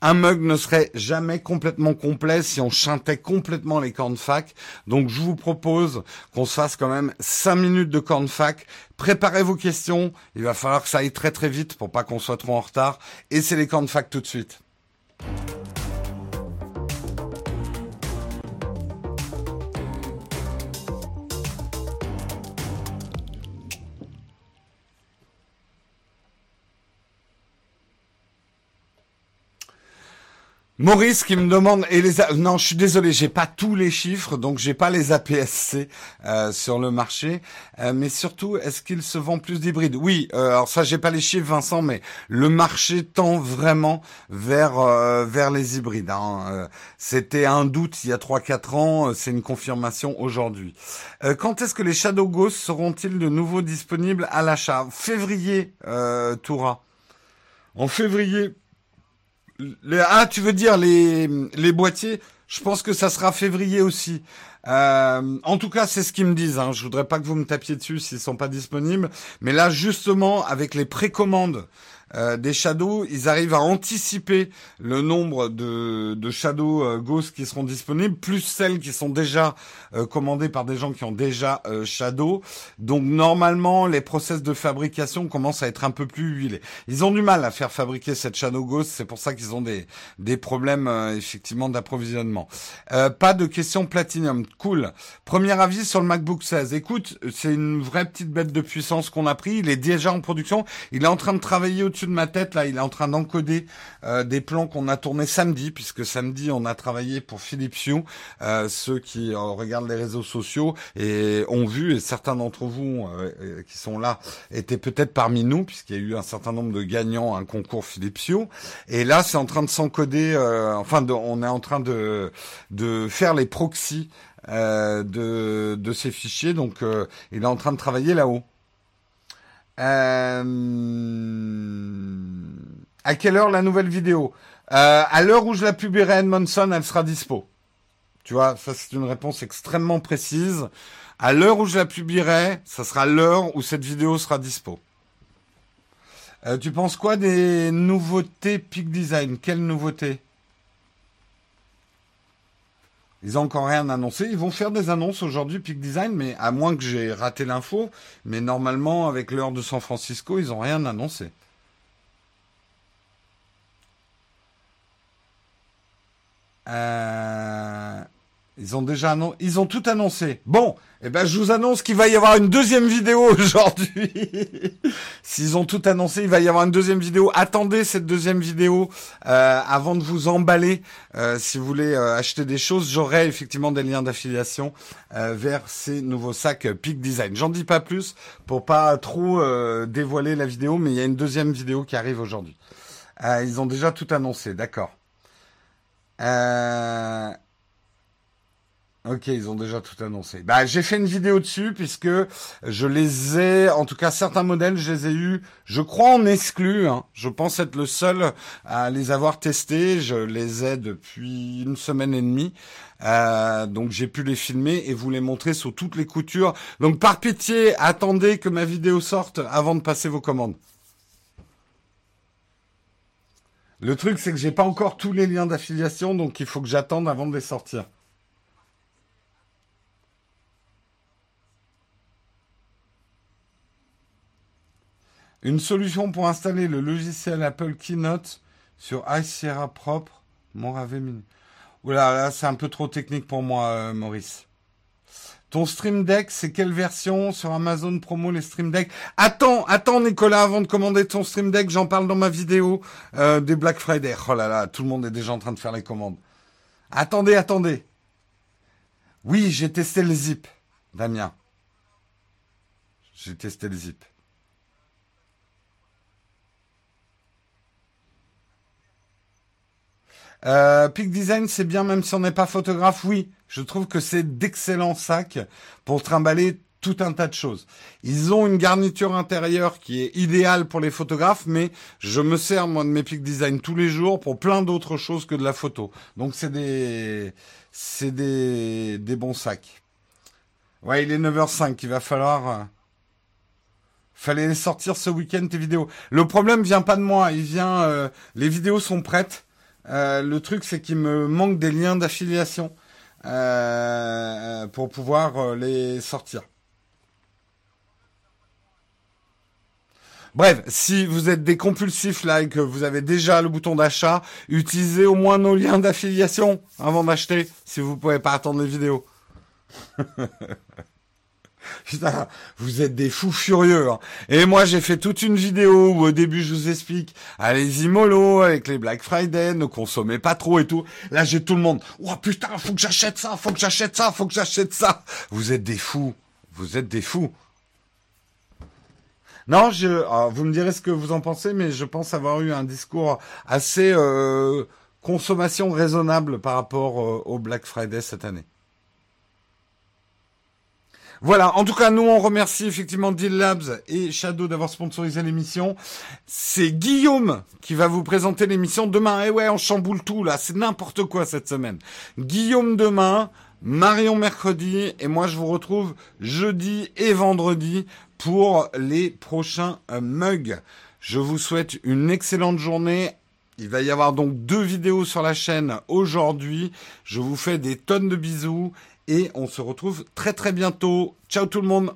un mug ne serait jamais complètement complet si on chantait complètement les cornfac. Donc je vous propose qu'on se fasse quand même 5 minutes de cornfac. Préparez vos questions. Il va falloir que ça aille très très vite pour pas qu'on soit trop en retard. Et c'est les cornfac tout de suite. Maurice qui me demande et les non je suis désolé j'ai pas tous les chiffres donc j'ai pas les APSC euh, sur le marché. Euh, mais surtout est-ce qu'il se vend plus d'hybrides? Oui euh, alors ça j'ai pas les chiffres Vincent mais le marché tend vraiment vers vers les hybrides hein. c'était un doute il y a 3-4 ans c'est une confirmation aujourd'hui. Quand est-ce que les Shadow Ghost seront-ils de nouveau disponibles à l'achat? Février Toura. En février ah, tu veux dire les, les boîtiers Je pense que ça sera février aussi. Euh, en tout cas, c'est ce qu'ils me disent. Hein. Je voudrais pas que vous me tapiez dessus s'ils sont pas disponibles. Mais là, justement, avec les précommandes euh, des Shadows, ils arrivent à anticiper le nombre de, de Shadow euh, Ghost qui seront disponibles, plus celles qui sont déjà euh, commandées par des gens qui ont déjà euh, Shadow. Donc normalement, les process de fabrication commencent à être un peu plus huilés. Ils ont du mal à faire fabriquer cette Shadow Ghost, c'est pour ça qu'ils ont des, des problèmes effectivement d'approvisionnement. pas de questions Platinum, cool. Premier avis sur le MacBook 16. Écoute, c'est une vraie petite bête de puissance qu'on a pris. Il est déjà en production. Il est en train de travailler au de ma tête, là, il est en train d'encoder euh, des plans qu'on a tournés samedi, puisque samedi, on a travaillé pour Philips Hue. Euh, ceux qui euh, regardent les réseaux sociaux et ont vu, et certains d'entre vous qui sont là étaient peut-être parmi nous, puisqu'il y a eu un certain nombre de gagnants à un concours Philips Hue. Et là, c'est en train de s'encoder, enfin, on est en train de, de faire les proxys de, de ces fichiers. Donc, il est en train de travailler là-haut. Euh, à quelle heure la nouvelle vidéo euh, À l'heure où je la publierai Edmondson, elle sera dispo. Tu vois, ça c'est une réponse extrêmement précise. À l'heure où je la publierai, ça sera l'heure où cette vidéo sera dispo. Euh, tu penses quoi des nouveautés Peak Design? Quelles nouveautés? Ils ont encore rien annoncé. Ils vont faire des annonces aujourd'hui, Peak Design, mais à moins que j'ai raté l'info. Mais normalement, avec l'heure de San Francisco, ils ont rien annoncé. Euh... Ils ont déjà annoncé, ils ont tout annoncé. Bon, eh ben je vous annonce qu'il va y avoir une deuxième vidéo aujourd'hui. S'ils ont tout annoncé, il va y avoir une deuxième vidéo. Attendez cette deuxième vidéo euh, avant de vous emballer. Euh, si vous voulez euh, acheter des choses, j'aurai effectivement des liens d'affiliation vers ces nouveaux sacs Peak Design. J'en dis pas plus pour pas trop dévoiler la vidéo, mais il y a une deuxième vidéo qui arrive aujourd'hui. ils ont déjà tout annoncé, d'accord. Ok, ils ont déjà tout annoncé. Bah, j'ai fait une vidéo dessus puisque je les ai, en tout cas certains modèles, je les ai eus, je crois en exclu. Hein. Je pense être le seul à les avoir testés. Je les ai depuis une semaine et demie. Euh, donc j'ai pu les filmer et vous les montrer sous toutes les coutures. Donc par pitié, attendez que ma vidéo sorte avant de passer vos commandes. Le truc, c'est que j'ai pas encore tous les liens d'affiliation, donc il faut que j'attende avant de les sortir. Une solution pour installer le logiciel Apple Keynote sur iSierra propre, Morave Mini. Oula, là, c'est un peu trop technique pour moi, euh, Maurice. Ton Stream Deck, c'est quelle version? Sur Amazon Promo les Stream Deck Attends, attends Nicolas, avant de commander ton Stream Deck, j'en parle dans ma vidéo euh, des Black Friday. Oh là là, tout le monde est déjà en train de faire les commandes. Attendez, attendez. Oui, j'ai testé le zip, Damien. J'ai testé le zip. Euh, Peak Design, c'est bien même si on n'est pas photographe. Oui, je trouve que c'est d'excellents sacs pour trimballer tout un tas de choses. Ils ont une garniture intérieure qui est idéale pour les photographes, mais je me sers moi de mes Peak Design tous les jours pour plein d'autres choses que de la photo. Donc c'est des c'est des des bons sacs. Ouais, il est 9h05, il va falloir euh, fallait sortir ce week-end tes vidéos. Le problème vient pas de moi, il vient euh, les vidéos sont prêtes Euh, le truc, c'est qu'il me manque des liens d'affiliation euh, pour pouvoir euh, les sortir. Bref, si vous êtes des compulsifs là et que vous avez déjà le bouton d'achat, utilisez au moins nos liens d'affiliation avant d'acheter, si vous pouvez pas attendre les vidéos. Putain, vous êtes des fous furieux. Hein. Et moi, j'ai fait toute une vidéo où au début, je vous explique, allez-y mollo avec les Black Friday, ne consommez pas trop et tout. Là, j'ai tout le monde. Oh putain, faut que j'achète ça, faut que j'achète ça, faut que j'achète ça. Vous êtes des fous. Vous êtes des fous. Non, je, vous me direz ce que vous en pensez, mais je pense avoir eu un discours assez euh, consommation raisonnable par rapport euh, au Black Friday cette année. Voilà, en tout cas, nous on remercie effectivement Deal Labs et Shadow d'avoir sponsorisé l'émission. C'est Guillaume qui va vous présenter l'émission demain. Eh ouais, on chamboule tout là, c'est n'importe quoi cette semaine. Guillaume demain, Marion mercredi et moi je vous retrouve jeudi et vendredi pour les prochains euh, mugs. Je vous souhaite une excellente journée. Il va y avoir donc deux vidéos sur la chaîne aujourd'hui. Je vous fais des tonnes de bisous et on se retrouve très très bientôt. Ciao tout le monde